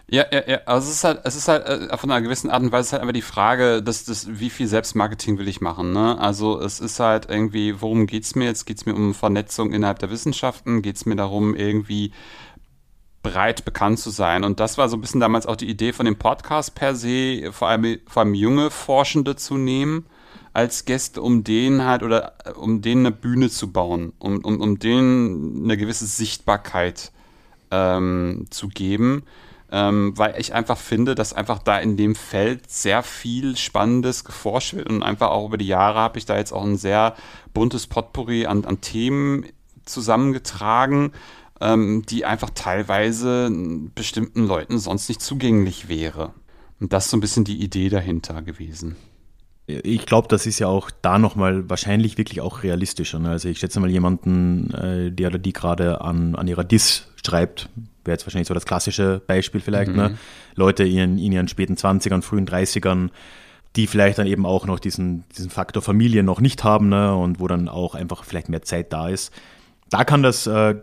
Ja, ja, ja. Also es ist halt, es ist halt äh, von einer gewissen Art und Weise halt einfach die Frage, dass das, wie viel Selbstmarketing will ich machen. Ne? Also es ist halt irgendwie, worum geht's mir jetzt? Geht's mir um Vernetzung innerhalb der Wissenschaften? Geht's mir darum, irgendwie breit bekannt zu sein? Und das war so ein bisschen damals auch die Idee von dem Podcast per se, vor allem, vor allem junge Forschende zu nehmen als Gäste, um denen halt oder äh, um denen eine Bühne zu bauen, um, um, um denen eine gewisse Sichtbarkeit ähm, zu geben ähm, weil ich einfach finde, dass einfach da in dem Feld sehr viel Spannendes geforscht wird und einfach auch über die Jahre habe ich da jetzt auch ein sehr buntes Potpourri an, an Themen zusammengetragen, ähm, die einfach teilweise bestimmten Leuten sonst nicht zugänglich wäre. Und das ist so ein bisschen die Idee dahinter gewesen. Ich glaube, das ist ja auch da nochmal wahrscheinlich wirklich auch realistischer. Ne? Also ich schätze mal jemanden, äh, der oder die gerade an, an ihrer DIS schreibt, wäre jetzt wahrscheinlich so das klassische Beispiel vielleicht, ne? mhm. ne? Leute in, in ihren späten 20ern, frühen 30ern, die vielleicht dann eben auch noch diesen, diesen Faktor Familie noch nicht haben ne? und wo dann auch einfach vielleicht mehr Zeit da ist. Da kann das, äh,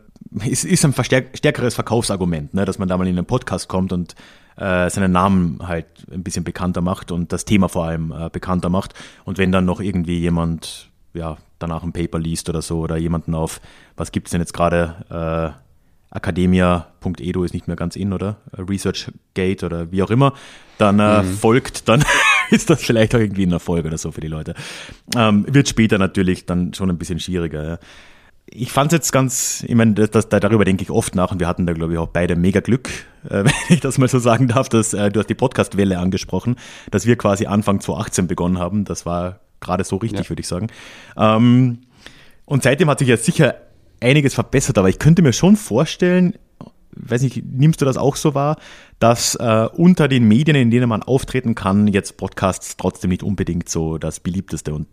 ist, ist ein stärkeres Verkaufsargument, ne? dass man da mal in einen Podcast kommt und äh, seinen Namen halt ein bisschen bekannter macht und das Thema vor allem äh, bekannter macht. Und wenn dann noch irgendwie jemand ja, danach ein Paper liest oder so oder jemanden auf, was gibt es denn jetzt gerade, äh, academia.edu ist nicht mehr ganz in, oder? ResearchGate oder wie auch immer, dann äh, mhm. folgt, dann *laughs* ist das vielleicht auch irgendwie ein Erfolg oder so für die Leute. Ähm, wird später natürlich dann schon ein bisschen schwieriger. Ja. Ich fand es jetzt ganz, ich meine, das, das, darüber denke ich oft nach und wir hatten da, glaube ich, auch beide mega Glück, *laughs* äh, wenn ich das mal so sagen darf, dass äh, du hast die Podcast-Welle angesprochen, dass wir quasi Anfang 2018 begonnen haben. Das war gerade so richtig, ja. würde ich sagen. Ähm, und seitdem hat sich ja sicher einiges verbessert, aber ich könnte mir schon vorstellen, weiß nicht, nimmst du das auch so wahr, dass äh, unter den Medien, in denen man auftreten kann, jetzt Podcasts trotzdem nicht unbedingt so das beliebteste und,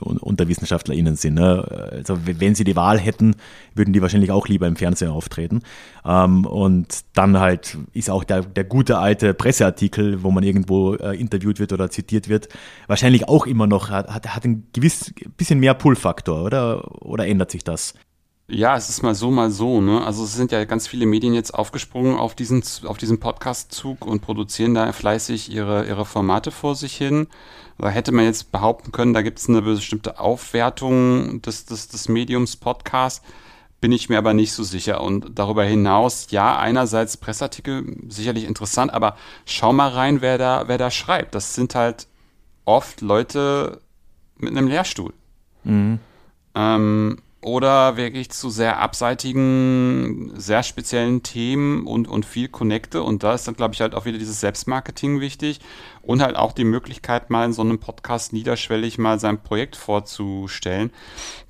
und, unter WissenschaftlerInnen sind. Ne? Also wenn sie die Wahl hätten, würden die wahrscheinlich auch lieber im Fernsehen auftreten. Ähm, und dann halt ist auch der, der gute alte Presseartikel, wo man irgendwo äh, interviewt wird oder zitiert wird, wahrscheinlich auch immer noch, hat, hat ein gewiss bisschen mehr Pull-Faktor, oder? Oder ändert sich das? Ja, es ist mal so, mal so. Ne? Also es sind ja ganz viele Medien jetzt aufgesprungen auf diesen, auf diesen Podcast-Zug und produzieren da fleißig ihre, ihre Formate vor sich hin. Da hätte man jetzt behaupten können, da gibt es eine bestimmte Aufwertung des, des, des Mediums Podcast. bin ich mir aber nicht so sicher. Und darüber hinaus, ja, einerseits Pressartikel sicherlich interessant, aber schau mal rein, wer da, wer da schreibt. Das sind halt oft Leute mit einem Lehrstuhl. Mhm. Ähm, oder wirklich zu sehr abseitigen, sehr speziellen Themen und, und viel Connecte. Und da ist dann, glaube ich, halt auch wieder dieses Selbstmarketing wichtig und halt auch die Möglichkeit, mal in so einem Podcast niederschwellig mal sein Projekt vorzustellen,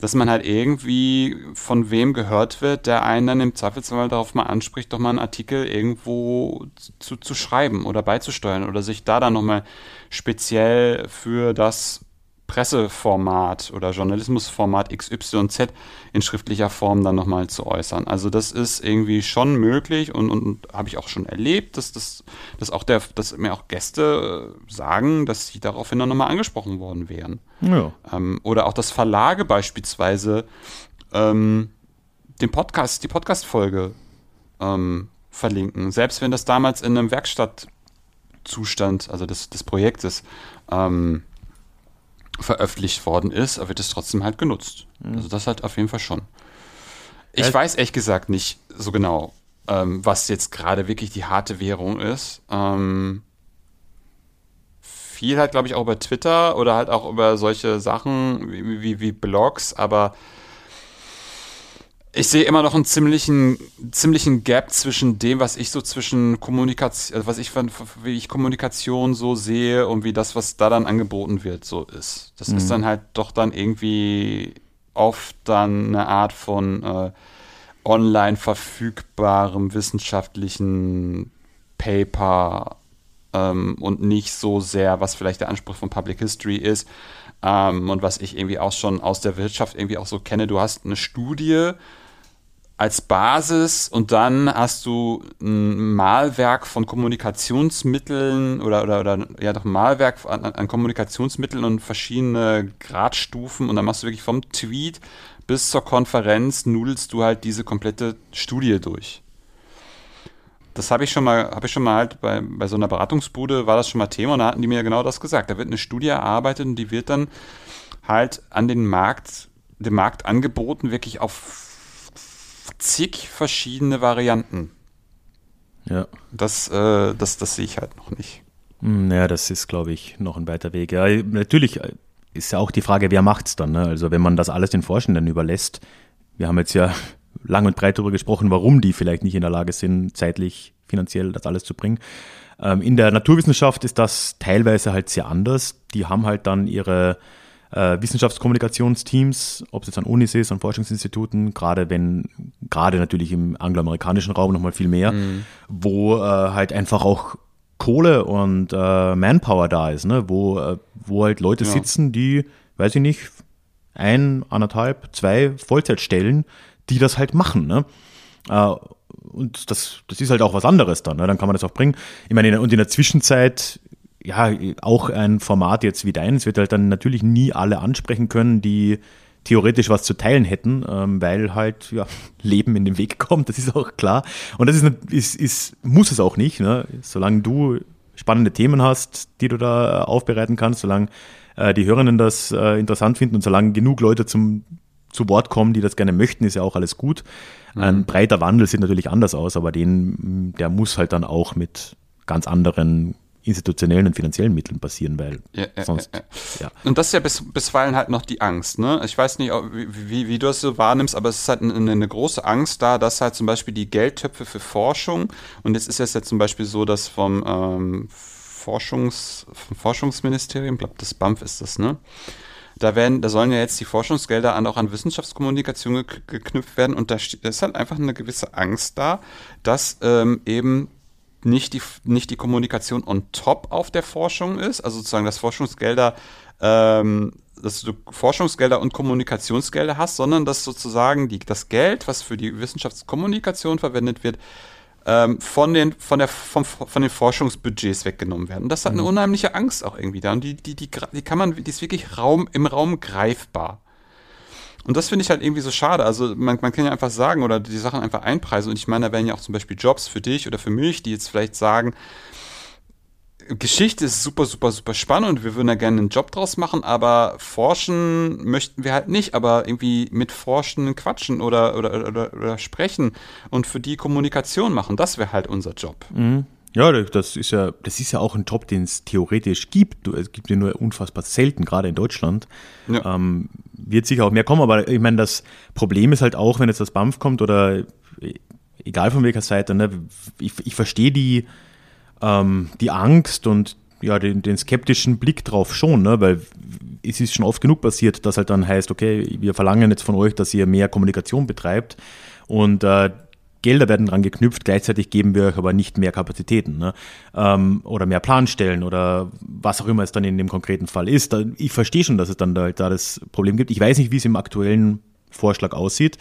dass man halt irgendwie von wem gehört wird, der einen dann im Zweifelsfall darauf mal anspricht, doch mal einen Artikel irgendwo zu, zu schreiben oder beizusteuern oder sich da dann nochmal speziell für das Presseformat oder Journalismusformat XYZ in schriftlicher Form dann nochmal zu äußern. Also das ist irgendwie schon möglich und, und habe ich auch schon erlebt, dass, das, dass, auch der, dass mir auch Gäste äh, sagen, dass sie daraufhin dann nochmal angesprochen worden wären. Ja. Ähm, oder auch, dass Verlage beispielsweise ähm, den Podcast, die Podcast-Folge ähm, verlinken. Selbst wenn das damals in einem Werkstattzustand, also des, des Projektes, ähm, veröffentlicht worden ist, wird es trotzdem halt genutzt. Mhm. Also das halt auf jeden Fall schon. Ich ja. weiß ehrlich gesagt nicht so genau, ähm, was jetzt gerade wirklich die harte Währung ist. Ähm, viel halt, glaube ich, auch über Twitter oder halt auch über solche Sachen wie, wie, wie Blogs, aber ich sehe immer noch einen ziemlichen, ziemlichen Gap zwischen dem, was ich so zwischen Kommunikation, also was ich von, wie ich Kommunikation so sehe und wie das, was da dann angeboten wird, so ist. Das mhm. ist dann halt doch dann irgendwie oft dann eine Art von äh, online verfügbarem wissenschaftlichen Paper ähm, und nicht so sehr, was vielleicht der Anspruch von Public History ist. Ähm, und was ich irgendwie auch schon aus der Wirtschaft irgendwie auch so kenne, du hast eine Studie, als Basis und dann hast du ein Malwerk von Kommunikationsmitteln oder, oder, oder ja doch ein Malwerk an, an Kommunikationsmitteln und verschiedene Gradstufen und dann machst du wirklich vom Tweet bis zur Konferenz nudelst du halt diese komplette Studie durch. Das habe ich schon mal, habe ich schon mal halt bei, bei so einer Beratungsbude war das schon mal Thema und da hatten die mir genau das gesagt. Da wird eine Studie erarbeitet und die wird dann halt an den Markt, dem Markt angeboten, wirklich auf zig verschiedene Varianten. Ja. Das, äh, das, das sehe ich halt noch nicht. Naja, hm, das ist, glaube ich, noch ein weiter Weg. Ja, natürlich ist ja auch die Frage, wer macht es dann? Ne? Also wenn man das alles den Forschenden überlässt, wir haben jetzt ja *laughs* lang und breit darüber gesprochen, warum die vielleicht nicht in der Lage sind, zeitlich, finanziell das alles zu bringen. Ähm, in der Naturwissenschaft ist das teilweise halt sehr anders. Die haben halt dann ihre äh, Wissenschaftskommunikationsteams, ob es jetzt an Unis ist, an Forschungsinstituten, gerade wenn, gerade natürlich im angloamerikanischen Raum nochmal viel mehr, mhm. wo äh, halt einfach auch Kohle und äh, Manpower da ist, ne? wo, äh, wo halt Leute ja. sitzen, die, weiß ich nicht, ein, anderthalb, zwei Vollzeitstellen, die das halt machen. Ne? Äh, und das, das ist halt auch was anderes dann. Ne? Dann kann man das auch bringen. Ich meine, und in der Zwischenzeit ja, auch ein Format jetzt wie deins wird halt dann natürlich nie alle ansprechen können, die theoretisch was zu teilen hätten, ähm, weil halt ja, *laughs* Leben in den Weg kommt, das ist auch klar. Und das ist, ist, ist muss es auch nicht, ne? solange du spannende Themen hast, die du da aufbereiten kannst, solange äh, die Hörerinnen das äh, interessant finden und solange genug Leute zum zu Wort kommen, die das gerne möchten, ist ja auch alles gut. Mhm. Ein breiter Wandel sieht natürlich anders aus, aber den, der muss halt dann auch mit ganz anderen institutionellen und finanziellen Mitteln passieren, weil ja, sonst. Ja, ja. Und das ist ja bis, bisweilen halt noch die Angst, ne? Ich weiß nicht, wie, wie, wie du das so wahrnimmst, aber es ist halt eine, eine, große Angst da, dass halt zum Beispiel die Geldtöpfe für Forschung, und jetzt ist es ja zum Beispiel so, dass vom, ähm, Forschungs, vom Forschungsministerium, ich glaube, das BAMF ist das, ne? Da werden, da sollen ja jetzt die Forschungsgelder an, auch an Wissenschaftskommunikation geknüpft werden und da ist halt einfach eine gewisse Angst da, dass ähm, eben nicht die, nicht die Kommunikation on top auf der Forschung ist, also sozusagen, dass Forschungsgelder, ähm, dass du Forschungsgelder und Kommunikationsgelder hast, sondern dass sozusagen die, das Geld, was für die Wissenschaftskommunikation verwendet wird, ähm, von, den, von, der, vom, von den Forschungsbudgets weggenommen werden. Und das hat eine mhm. unheimliche Angst auch irgendwie da. Und die, die, die, die kann man, die ist wirklich Raum, im Raum greifbar. Und das finde ich halt irgendwie so schade. Also man, man kann ja einfach sagen oder die Sachen einfach einpreisen. Und ich meine, da wären ja auch zum Beispiel Jobs für dich oder für mich, die jetzt vielleicht sagen, Geschichte ist super, super, super spannend und wir würden da gerne einen Job draus machen, aber forschen möchten wir halt nicht, aber irgendwie mit Forschen quatschen oder, oder, oder, oder sprechen und für die Kommunikation machen, das wäre halt unser Job. Mhm. Ja, das ist ja, das ist ja auch ein Job, den es theoretisch gibt. Es gibt ja nur unfassbar selten, gerade in Deutschland. Ja. Ähm, wird sicher auch mehr kommen, aber ich meine, das Problem ist halt auch, wenn jetzt das BAMF kommt oder egal von welcher Seite, ne, ich, ich verstehe die, ähm, die Angst und ja, den, den, skeptischen Blick drauf schon, ne? weil es ist schon oft genug passiert, dass halt dann heißt, okay, wir verlangen jetzt von euch, dass ihr mehr Kommunikation betreibt und äh, Gelder werden dran geknüpft, gleichzeitig geben wir euch aber nicht mehr Kapazitäten ne? ähm, oder mehr Planstellen oder was auch immer es dann in dem konkreten Fall ist. Ich verstehe schon, dass es dann da, da das Problem gibt. Ich weiß nicht, wie es im aktuellen Vorschlag aussieht.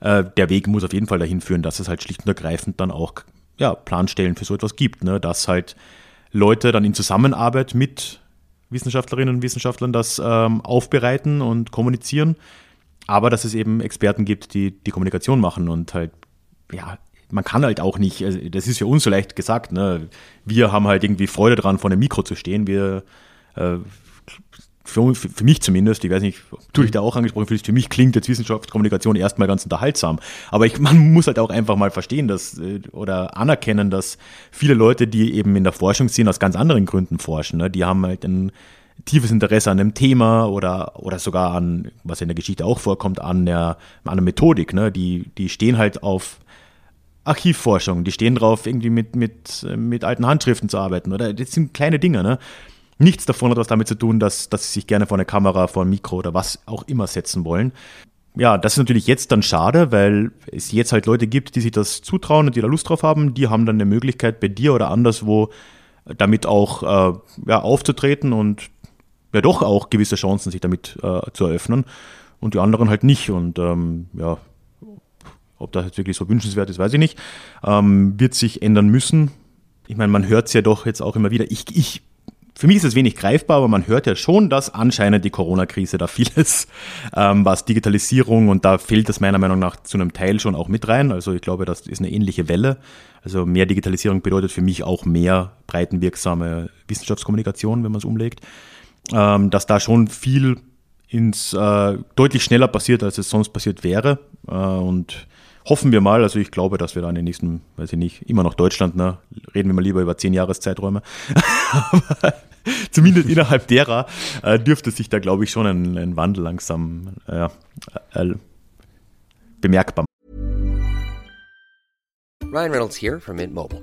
Äh, der Weg muss auf jeden Fall dahin führen, dass es halt schlicht und ergreifend dann auch ja, Planstellen für so etwas gibt, ne? dass halt Leute dann in Zusammenarbeit mit Wissenschaftlerinnen und Wissenschaftlern das ähm, aufbereiten und kommunizieren, aber dass es eben Experten gibt, die die Kommunikation machen und halt, ja, man kann halt auch nicht, also das ist für uns so leicht gesagt, ne? wir haben halt irgendwie Freude daran, vor einem Mikro zu stehen, wir äh, für, für, mich zumindest, ich weiß nicht, ob du dich da auch angesprochen fühlst, für mich klingt jetzt Wissenschaftskommunikation erstmal ganz unterhaltsam. Aber ich, man muss halt auch einfach mal verstehen, dass äh, oder anerkennen, dass viele Leute, die eben in der Forschung sind, aus ganz anderen Gründen forschen. Ne? Die haben halt ein tiefes Interesse an einem Thema oder, oder sogar an, was in der Geschichte auch vorkommt, an der, an einer Methodik. Ne? Die, die stehen halt auf Archivforschung, die stehen drauf, irgendwie mit, mit, mit alten Handschriften zu arbeiten. Oder das sind kleine Dinge, ne? Nichts davon hat was damit zu tun, dass, dass sie sich gerne vor eine Kamera, vor ein Mikro oder was auch immer setzen wollen. Ja, das ist natürlich jetzt dann schade, weil es jetzt halt Leute gibt, die sich das zutrauen und die da Lust drauf haben. Die haben dann eine Möglichkeit, bei dir oder anderswo damit auch äh, ja, aufzutreten und ja doch auch gewisse Chancen, sich damit äh, zu eröffnen. Und die anderen halt nicht. Und ähm, ja, ob das jetzt wirklich so wünschenswert ist, weiß ich nicht. Ähm, wird sich ändern müssen. Ich meine, man hört es ja doch jetzt auch immer wieder. Ich, ich für mich ist es wenig greifbar, aber man hört ja schon, dass anscheinend die Corona-Krise da vieles, ähm, was Digitalisierung und da fehlt es meiner Meinung nach zu einem Teil schon auch mit rein. Also ich glaube, das ist eine ähnliche Welle. Also mehr Digitalisierung bedeutet für mich auch mehr breitenwirksame Wissenschaftskommunikation, wenn man es umlegt. Ähm, dass da schon viel ins äh, deutlich schneller passiert, als es sonst passiert wäre. Äh, und hoffen wir mal, also ich glaube, dass wir da in den nächsten, weiß ich nicht, immer noch Deutschland, ne? Reden wir mal lieber über zehn Jahreszeiträume. *laughs* Aber zumindest innerhalb derer äh, dürfte sich da, glaube ich, schon ein, ein Wandel langsam äh, äh, bemerkbar machen. Ryan Reynolds here from Mint Mobile.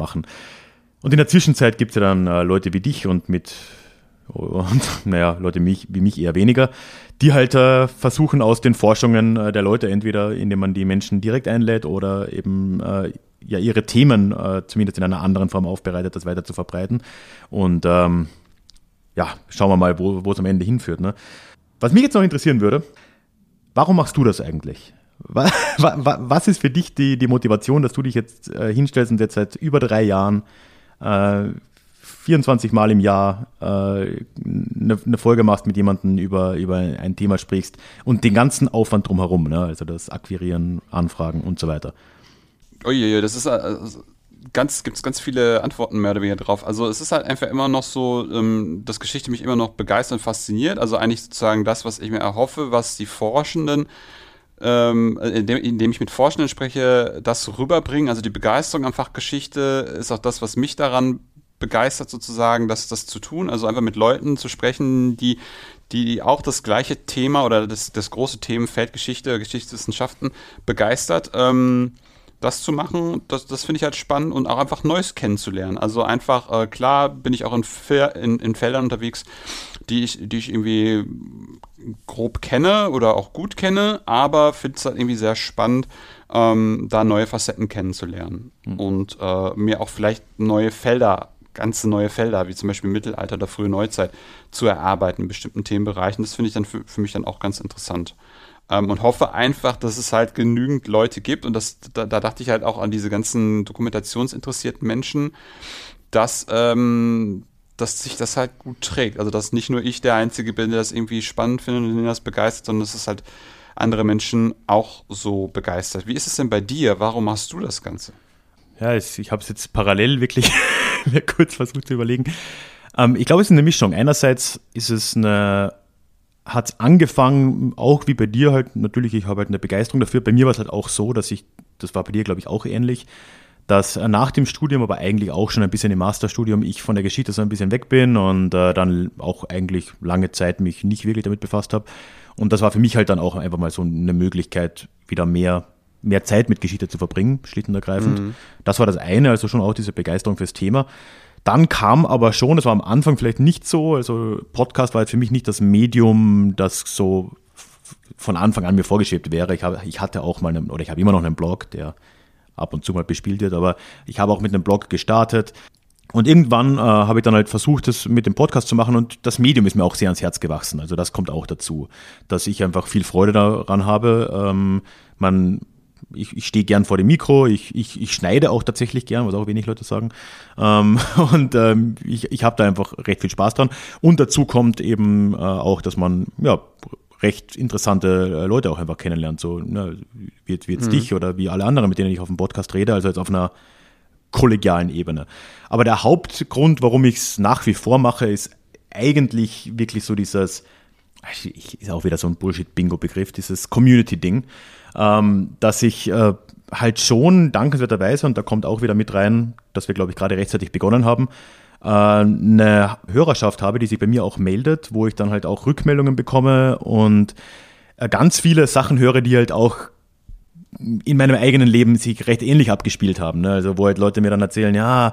Machen. Und in der Zwischenzeit gibt es ja dann äh, Leute wie dich und mit und *laughs* naja, Leute mich, wie mich eher weniger, die halt äh, versuchen aus den Forschungen äh, der Leute, entweder indem man die Menschen direkt einlädt oder eben äh, ja ihre Themen äh, zumindest in einer anderen Form aufbereitet, das weiter zu verbreiten. Und ähm, ja, schauen wir mal, wo es am Ende hinführt. Ne? Was mich jetzt noch interessieren würde, warum machst du das eigentlich? *laughs* Was ist für dich die, die Motivation, dass du dich jetzt äh, hinstellst und jetzt seit über drei Jahren äh, 24 Mal im Jahr äh, eine, eine Folge machst mit jemandem über, über ein Thema sprichst und den ganzen Aufwand drumherum, ne? also das Akquirieren, Anfragen und so weiter. Oje, das ist also ganz, gibt es ganz viele Antworten mehr oder weniger drauf. Also es ist halt einfach immer noch so, ähm, dass Geschichte mich immer noch begeistert und fasziniert. Also eigentlich sozusagen das, was ich mir erhoffe, was die Forschenden ähm, indem, indem ich mit Forschenden spreche, das rüberbringen. Also die Begeisterung am Fach Geschichte ist auch das, was mich daran begeistert sozusagen, das, das zu tun. Also einfach mit Leuten zu sprechen, die, die auch das gleiche Thema oder das, das große Themenfeld Geschichte, Geschichtswissenschaften begeistert. Ähm, das zu machen, das, das finde ich halt spannend und auch einfach Neues kennenzulernen. Also einfach, äh, klar bin ich auch in, in, in Feldern unterwegs, die ich, die ich irgendwie grob kenne oder auch gut kenne, aber finde es halt irgendwie sehr spannend, ähm, da neue Facetten kennenzulernen mhm. und äh, mir auch vielleicht neue Felder ganze neue Felder, wie zum Beispiel Mittelalter oder frühe Neuzeit, zu erarbeiten in bestimmten Themenbereichen. Das finde ich dann für, für mich dann auch ganz interessant. Ähm, und hoffe einfach, dass es halt genügend Leute gibt und das, da, da dachte ich halt auch an diese ganzen dokumentationsinteressierten Menschen, dass, ähm, dass sich das halt gut trägt. Also dass nicht nur ich der Einzige bin, der das irgendwie spannend findet und den das begeistert, sondern dass es halt andere Menschen auch so begeistert. Wie ist es denn bei dir? Warum machst du das Ganze? Ja, ich habe es jetzt parallel wirklich *laughs* kurz versucht zu überlegen. Ähm, ich glaube, es ist eine Mischung. Einerseits ist es eine, hat es angefangen, auch wie bei dir halt, natürlich, ich habe halt eine Begeisterung dafür. Bei mir war es halt auch so, dass ich, das war bei dir, glaube ich, auch ähnlich, dass nach dem Studium, aber eigentlich auch schon ein bisschen im Masterstudium, ich von der Geschichte so ein bisschen weg bin und äh, dann auch eigentlich lange Zeit mich nicht wirklich damit befasst habe. Und das war für mich halt dann auch einfach mal so eine Möglichkeit, wieder mehr, mehr Zeit mit Geschichte zu verbringen, schlicht und ergreifend. Mhm. Das war das eine, also schon auch diese Begeisterung fürs Thema. Dann kam aber schon, das war am Anfang vielleicht nicht so, also Podcast war jetzt für mich nicht das Medium, das so von Anfang an mir vorgeschwebt wäre. Ich, habe, ich hatte auch mal einen, oder ich habe immer noch einen Blog, der ab und zu mal bespielt wird, aber ich habe auch mit einem Blog gestartet. Und irgendwann äh, habe ich dann halt versucht, das mit dem Podcast zu machen und das Medium ist mir auch sehr ans Herz gewachsen. Also das kommt auch dazu, dass ich einfach viel Freude daran habe. Ähm, man, ich, ich stehe gern vor dem Mikro, ich, ich, ich schneide auch tatsächlich gern, was auch wenig Leute sagen. Ähm, *laughs* und ähm, ich, ich habe da einfach recht viel Spaß dran. Und dazu kommt eben äh, auch, dass man ja recht interessante äh, Leute auch einfach kennenlernt, so ne, wie, wie jetzt mhm. dich oder wie alle anderen, mit denen ich auf dem Podcast rede, also jetzt auf einer kollegialen Ebene. Aber der Hauptgrund, warum ich es nach wie vor mache, ist eigentlich wirklich so dieses, ist auch wieder so ein Bullshit-Bingo-Begriff, dieses Community-Ding, ähm, dass ich äh, halt schon dankenswerterweise, und da kommt auch wieder mit rein, dass wir, glaube ich, gerade rechtzeitig begonnen haben, eine Hörerschaft habe, die sich bei mir auch meldet, wo ich dann halt auch Rückmeldungen bekomme und äh, ganz viele Sachen höre, die halt auch in meinem eigenen Leben sich recht ähnlich abgespielt haben. Ne? Also wo halt Leute mir dann erzählen, ja,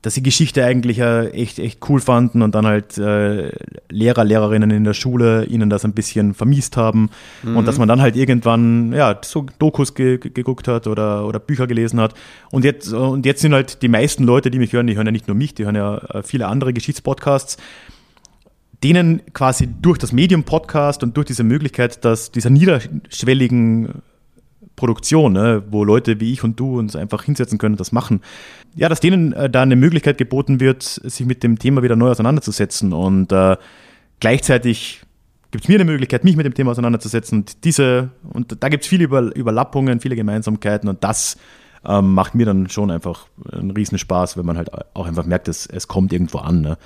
dass sie Geschichte eigentlich ja echt, echt cool fanden und dann halt äh, Lehrer, Lehrerinnen in der Schule ihnen das ein bisschen vermiest haben mhm. und dass man dann halt irgendwann ja so Dokus ge geguckt hat oder, oder Bücher gelesen hat und jetzt und jetzt sind halt die meisten Leute, die mich hören, die hören ja nicht nur mich, die hören ja äh, viele andere Geschichtspodcasts, denen quasi durch das Medium Podcast und durch diese Möglichkeit, dass dieser niederschwelligen Produktion, ne, wo Leute wie ich und du uns einfach hinsetzen können und das machen. Ja, dass denen äh, da eine Möglichkeit geboten wird, sich mit dem Thema wieder neu auseinanderzusetzen. Und äh, gleichzeitig gibt es mir eine Möglichkeit, mich mit dem Thema auseinanderzusetzen. Und diese, und da gibt es viele Über Überlappungen, viele Gemeinsamkeiten und das ähm, macht mir dann schon einfach einen riesen Spaß, wenn man halt auch einfach merkt, dass es kommt irgendwo an. Ne?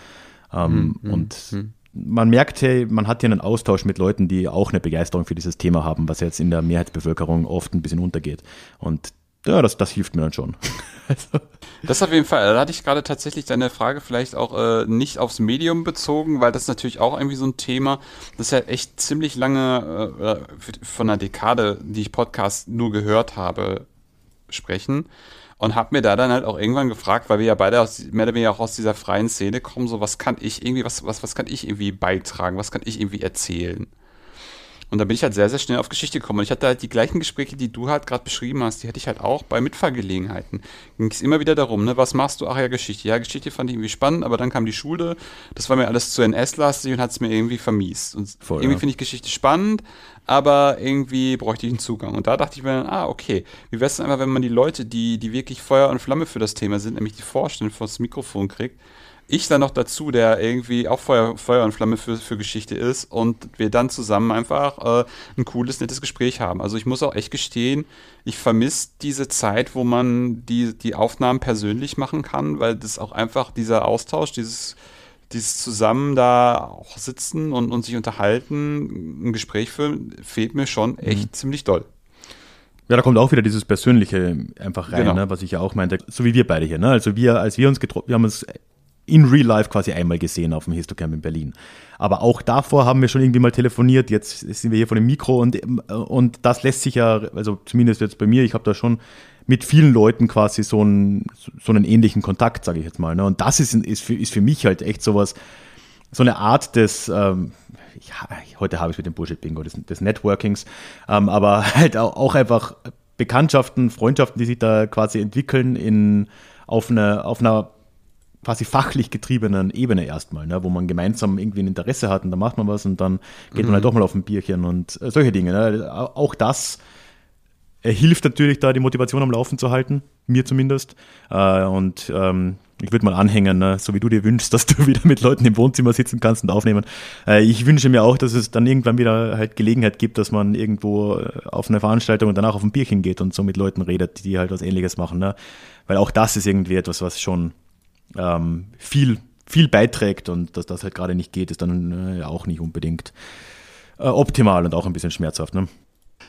Ähm, mhm. Und mhm man merkt, hey, man hat hier einen Austausch mit Leuten, die auch eine Begeisterung für dieses Thema haben, was jetzt in der Mehrheitsbevölkerung oft ein bisschen untergeht. Und ja, das, das hilft mir dann schon. *laughs* also. Das auf jeden Fall. Da hatte ich gerade tatsächlich deine Frage vielleicht auch äh, nicht aufs Medium bezogen, weil das ist natürlich auch irgendwie so ein Thema. Das ja echt ziemlich lange äh, von einer Dekade, die ich Podcast nur gehört habe, sprechen und habe mir da dann halt auch irgendwann gefragt, weil wir ja beide aus, mehr oder weniger auch aus dieser freien Szene kommen, so was kann ich irgendwie, was, was, was kann ich irgendwie beitragen, was kann ich irgendwie erzählen? Und da bin ich halt sehr, sehr schnell auf Geschichte gekommen. Und ich hatte halt die gleichen Gespräche, die du halt gerade beschrieben hast, die hatte ich halt auch bei Mitfahrgelegenheiten. Ging es immer wieder darum, ne, was machst du? Ach ja, Geschichte. Ja, Geschichte fand ich irgendwie spannend, aber dann kam die Schule, das war mir alles zu NS-lastig und hat es mir irgendwie vermiest. Und Voll, irgendwie ja. finde ich Geschichte spannend, aber irgendwie bräuchte ich einen Zugang. Und da dachte ich mir dann, ah, okay, wie wäre es denn einfach, wenn man die Leute, die, die wirklich Feuer und Flamme für das Thema sind, nämlich die Vorstände vor das Mikrofon kriegt, ich dann noch dazu, der irgendwie auch Feuer, Feuer und Flamme für, für Geschichte ist und wir dann zusammen einfach äh, ein cooles, nettes Gespräch haben. Also ich muss auch echt gestehen, ich vermisse diese Zeit, wo man die, die Aufnahmen persönlich machen kann, weil das auch einfach dieser Austausch, dieses, dieses zusammen da auch sitzen und, und sich unterhalten, ein Gespräch führen, fehlt mir schon echt mhm. ziemlich doll. Ja, da kommt auch wieder dieses Persönliche einfach rein, genau. ne, was ich ja auch meinte, so wie wir beide hier. Ne? Also wir, als wir uns getroffen, wir haben uns in Real Life quasi einmal gesehen auf dem Histocamp in Berlin. Aber auch davor haben wir schon irgendwie mal telefoniert. Jetzt sind wir hier vor dem Mikro und, und das lässt sich ja, also zumindest jetzt bei mir, ich habe da schon mit vielen Leuten quasi so einen, so einen ähnlichen Kontakt, sage ich jetzt mal. Ne? Und das ist, ist, für, ist für mich halt echt sowas, so eine Art des, ähm, ja, heute habe ich mit dem Bullshit-Bingo, des, des Networkings, ähm, aber *laughs* halt auch, auch einfach Bekanntschaften, Freundschaften, die sich da quasi entwickeln in, auf, eine, auf einer quasi fachlich getriebenen Ebene erstmal, ne, wo man gemeinsam irgendwie ein Interesse hat und dann macht man was und dann geht man halt doch mal auf ein Bierchen und äh, solche Dinge. Ne. Auch das äh, hilft natürlich da, die Motivation am Laufen zu halten, mir zumindest. Äh, und ähm, ich würde mal anhängen, ne, so wie du dir wünschst, *laughs* dass du wieder mit Leuten im Wohnzimmer sitzen kannst und aufnehmen. Äh, ich wünsche mir auch, dass es dann irgendwann wieder halt Gelegenheit gibt, dass man irgendwo äh, auf eine Veranstaltung und danach auf ein Bierchen geht und so mit Leuten redet, die halt was ähnliches machen. Ne? Weil auch das ist irgendwie etwas, was schon ähm, viel, viel beiträgt und dass das halt gerade nicht geht, ist dann äh, auch nicht unbedingt äh, optimal und auch ein bisschen schmerzhaft. Ne?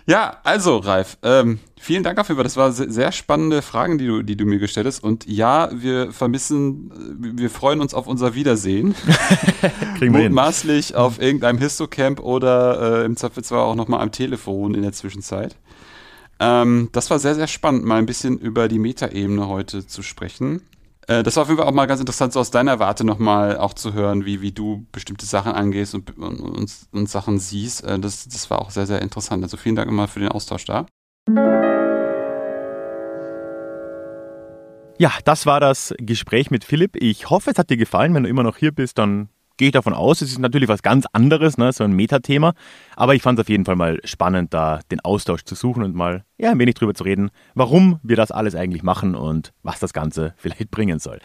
Ja, also Ralf, ähm, vielen Dank dafür, das waren sehr spannende Fragen, die du, die du mir gestellt hast. Und ja, wir vermissen, wir freuen uns auf unser Wiedersehen. *laughs* Kriegen wir Mutmaßlich auf irgendeinem Histocamp oder äh, im Zweifelsfall auch nochmal am Telefon in der Zwischenzeit. Ähm, das war sehr, sehr spannend, mal ein bisschen über die Metaebene heute zu sprechen. Äh, das war auf jeden Fall auch mal ganz interessant, so aus deiner Warte nochmal auch zu hören, wie, wie du bestimmte Sachen angehst und, und, und, und Sachen siehst. Äh, das, das war auch sehr, sehr interessant. Also vielen Dank immer für den Austausch da. Ja, das war das Gespräch mit Philipp. Ich hoffe, es hat dir gefallen. Wenn du immer noch hier bist, dann gehe ich davon aus, es ist natürlich was ganz anderes, ne, so ein Metathema. Aber ich fand es auf jeden Fall mal spannend, da den Austausch zu suchen und mal ja, ein wenig drüber zu reden, warum wir das alles eigentlich machen und was das Ganze *laughs* vielleicht bringen soll.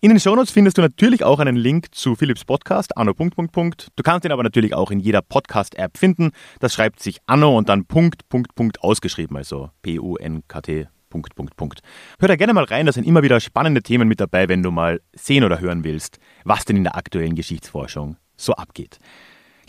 In den Shownotes findest du natürlich auch einen Link zu Philips Podcast, Anno. Du kannst ihn aber natürlich auch in jeder Podcast-App finden. Das schreibt sich Anno und dann Punkt, Punkt, Punkt ausgeschrieben, also P-U-N-K-T Punkt, Punkt, Punkt. Hör da gerne mal rein, da sind immer wieder spannende Themen mit dabei, wenn du mal sehen oder hören willst, was denn in der aktuellen Geschichtsforschung so abgeht.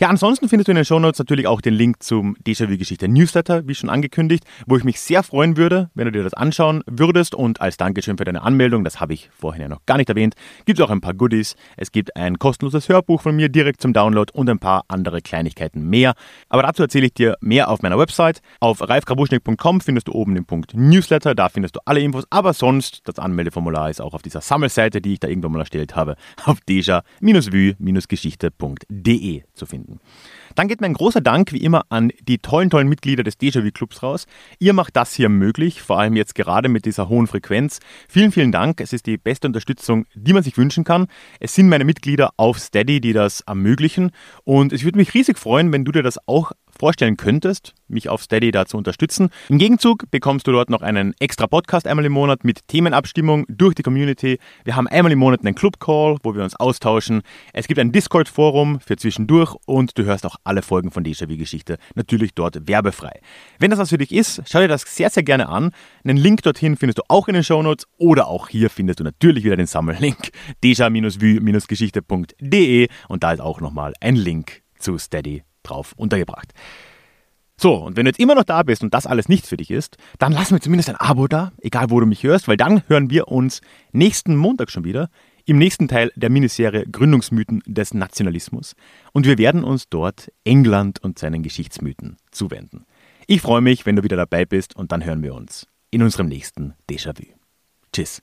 Ja, ansonsten findest du in den Shownotes natürlich auch den Link zum Déjà-vu-Geschichte Newsletter, wie schon angekündigt, wo ich mich sehr freuen würde, wenn du dir das anschauen würdest. Und als Dankeschön für deine Anmeldung, das habe ich vorhin ja noch gar nicht erwähnt, gibt es auch ein paar Goodies. Es gibt ein kostenloses Hörbuch von mir direkt zum Download und ein paar andere Kleinigkeiten mehr. Aber dazu erzähle ich dir mehr auf meiner Website. Auf ralfgrabuschnik.com findest du oben den Punkt Newsletter, da findest du alle Infos. Aber sonst, das Anmeldeformular ist auch auf dieser Sammelseite, die ich da irgendwann mal erstellt habe, auf deja-vue-geschichte.de zu finden finden. Dann geht mein großer Dank wie immer an die tollen, tollen Mitglieder des Déjà-vu Clubs raus. Ihr macht das hier möglich, vor allem jetzt gerade mit dieser hohen Frequenz. Vielen, vielen Dank. Es ist die beste Unterstützung, die man sich wünschen kann. Es sind meine Mitglieder auf Steady, die das ermöglichen. Und es würde mich riesig freuen, wenn du dir das auch vorstellen könntest, mich auf Steady da zu unterstützen. Im Gegenzug bekommst du dort noch einen extra Podcast einmal im Monat mit Themenabstimmung durch die Community. Wir haben einmal im Monat einen Club-Call, wo wir uns austauschen. Es gibt ein Discord-Forum für zwischendurch und du hörst auch alle Folgen von Déjà-vu-Geschichte natürlich dort werbefrei. Wenn das was für dich ist, schau dir das sehr, sehr gerne an. Einen Link dorthin findest du auch in den Shownotes oder auch hier findest du natürlich wieder den Sammellink *laughs* deja-vu-geschichte.de und da ist auch nochmal ein Link zu Steady drauf untergebracht. So, und wenn du jetzt immer noch da bist und das alles nichts für dich ist, dann lass mir zumindest ein Abo da, egal wo du mich hörst, weil dann hören wir uns nächsten Montag schon wieder im nächsten Teil der Miniserie Gründungsmythen des Nationalismus und wir werden uns dort England und seinen Geschichtsmythen zuwenden. Ich freue mich, wenn du wieder dabei bist und dann hören wir uns in unserem nächsten Déjà-vu. Tschüss.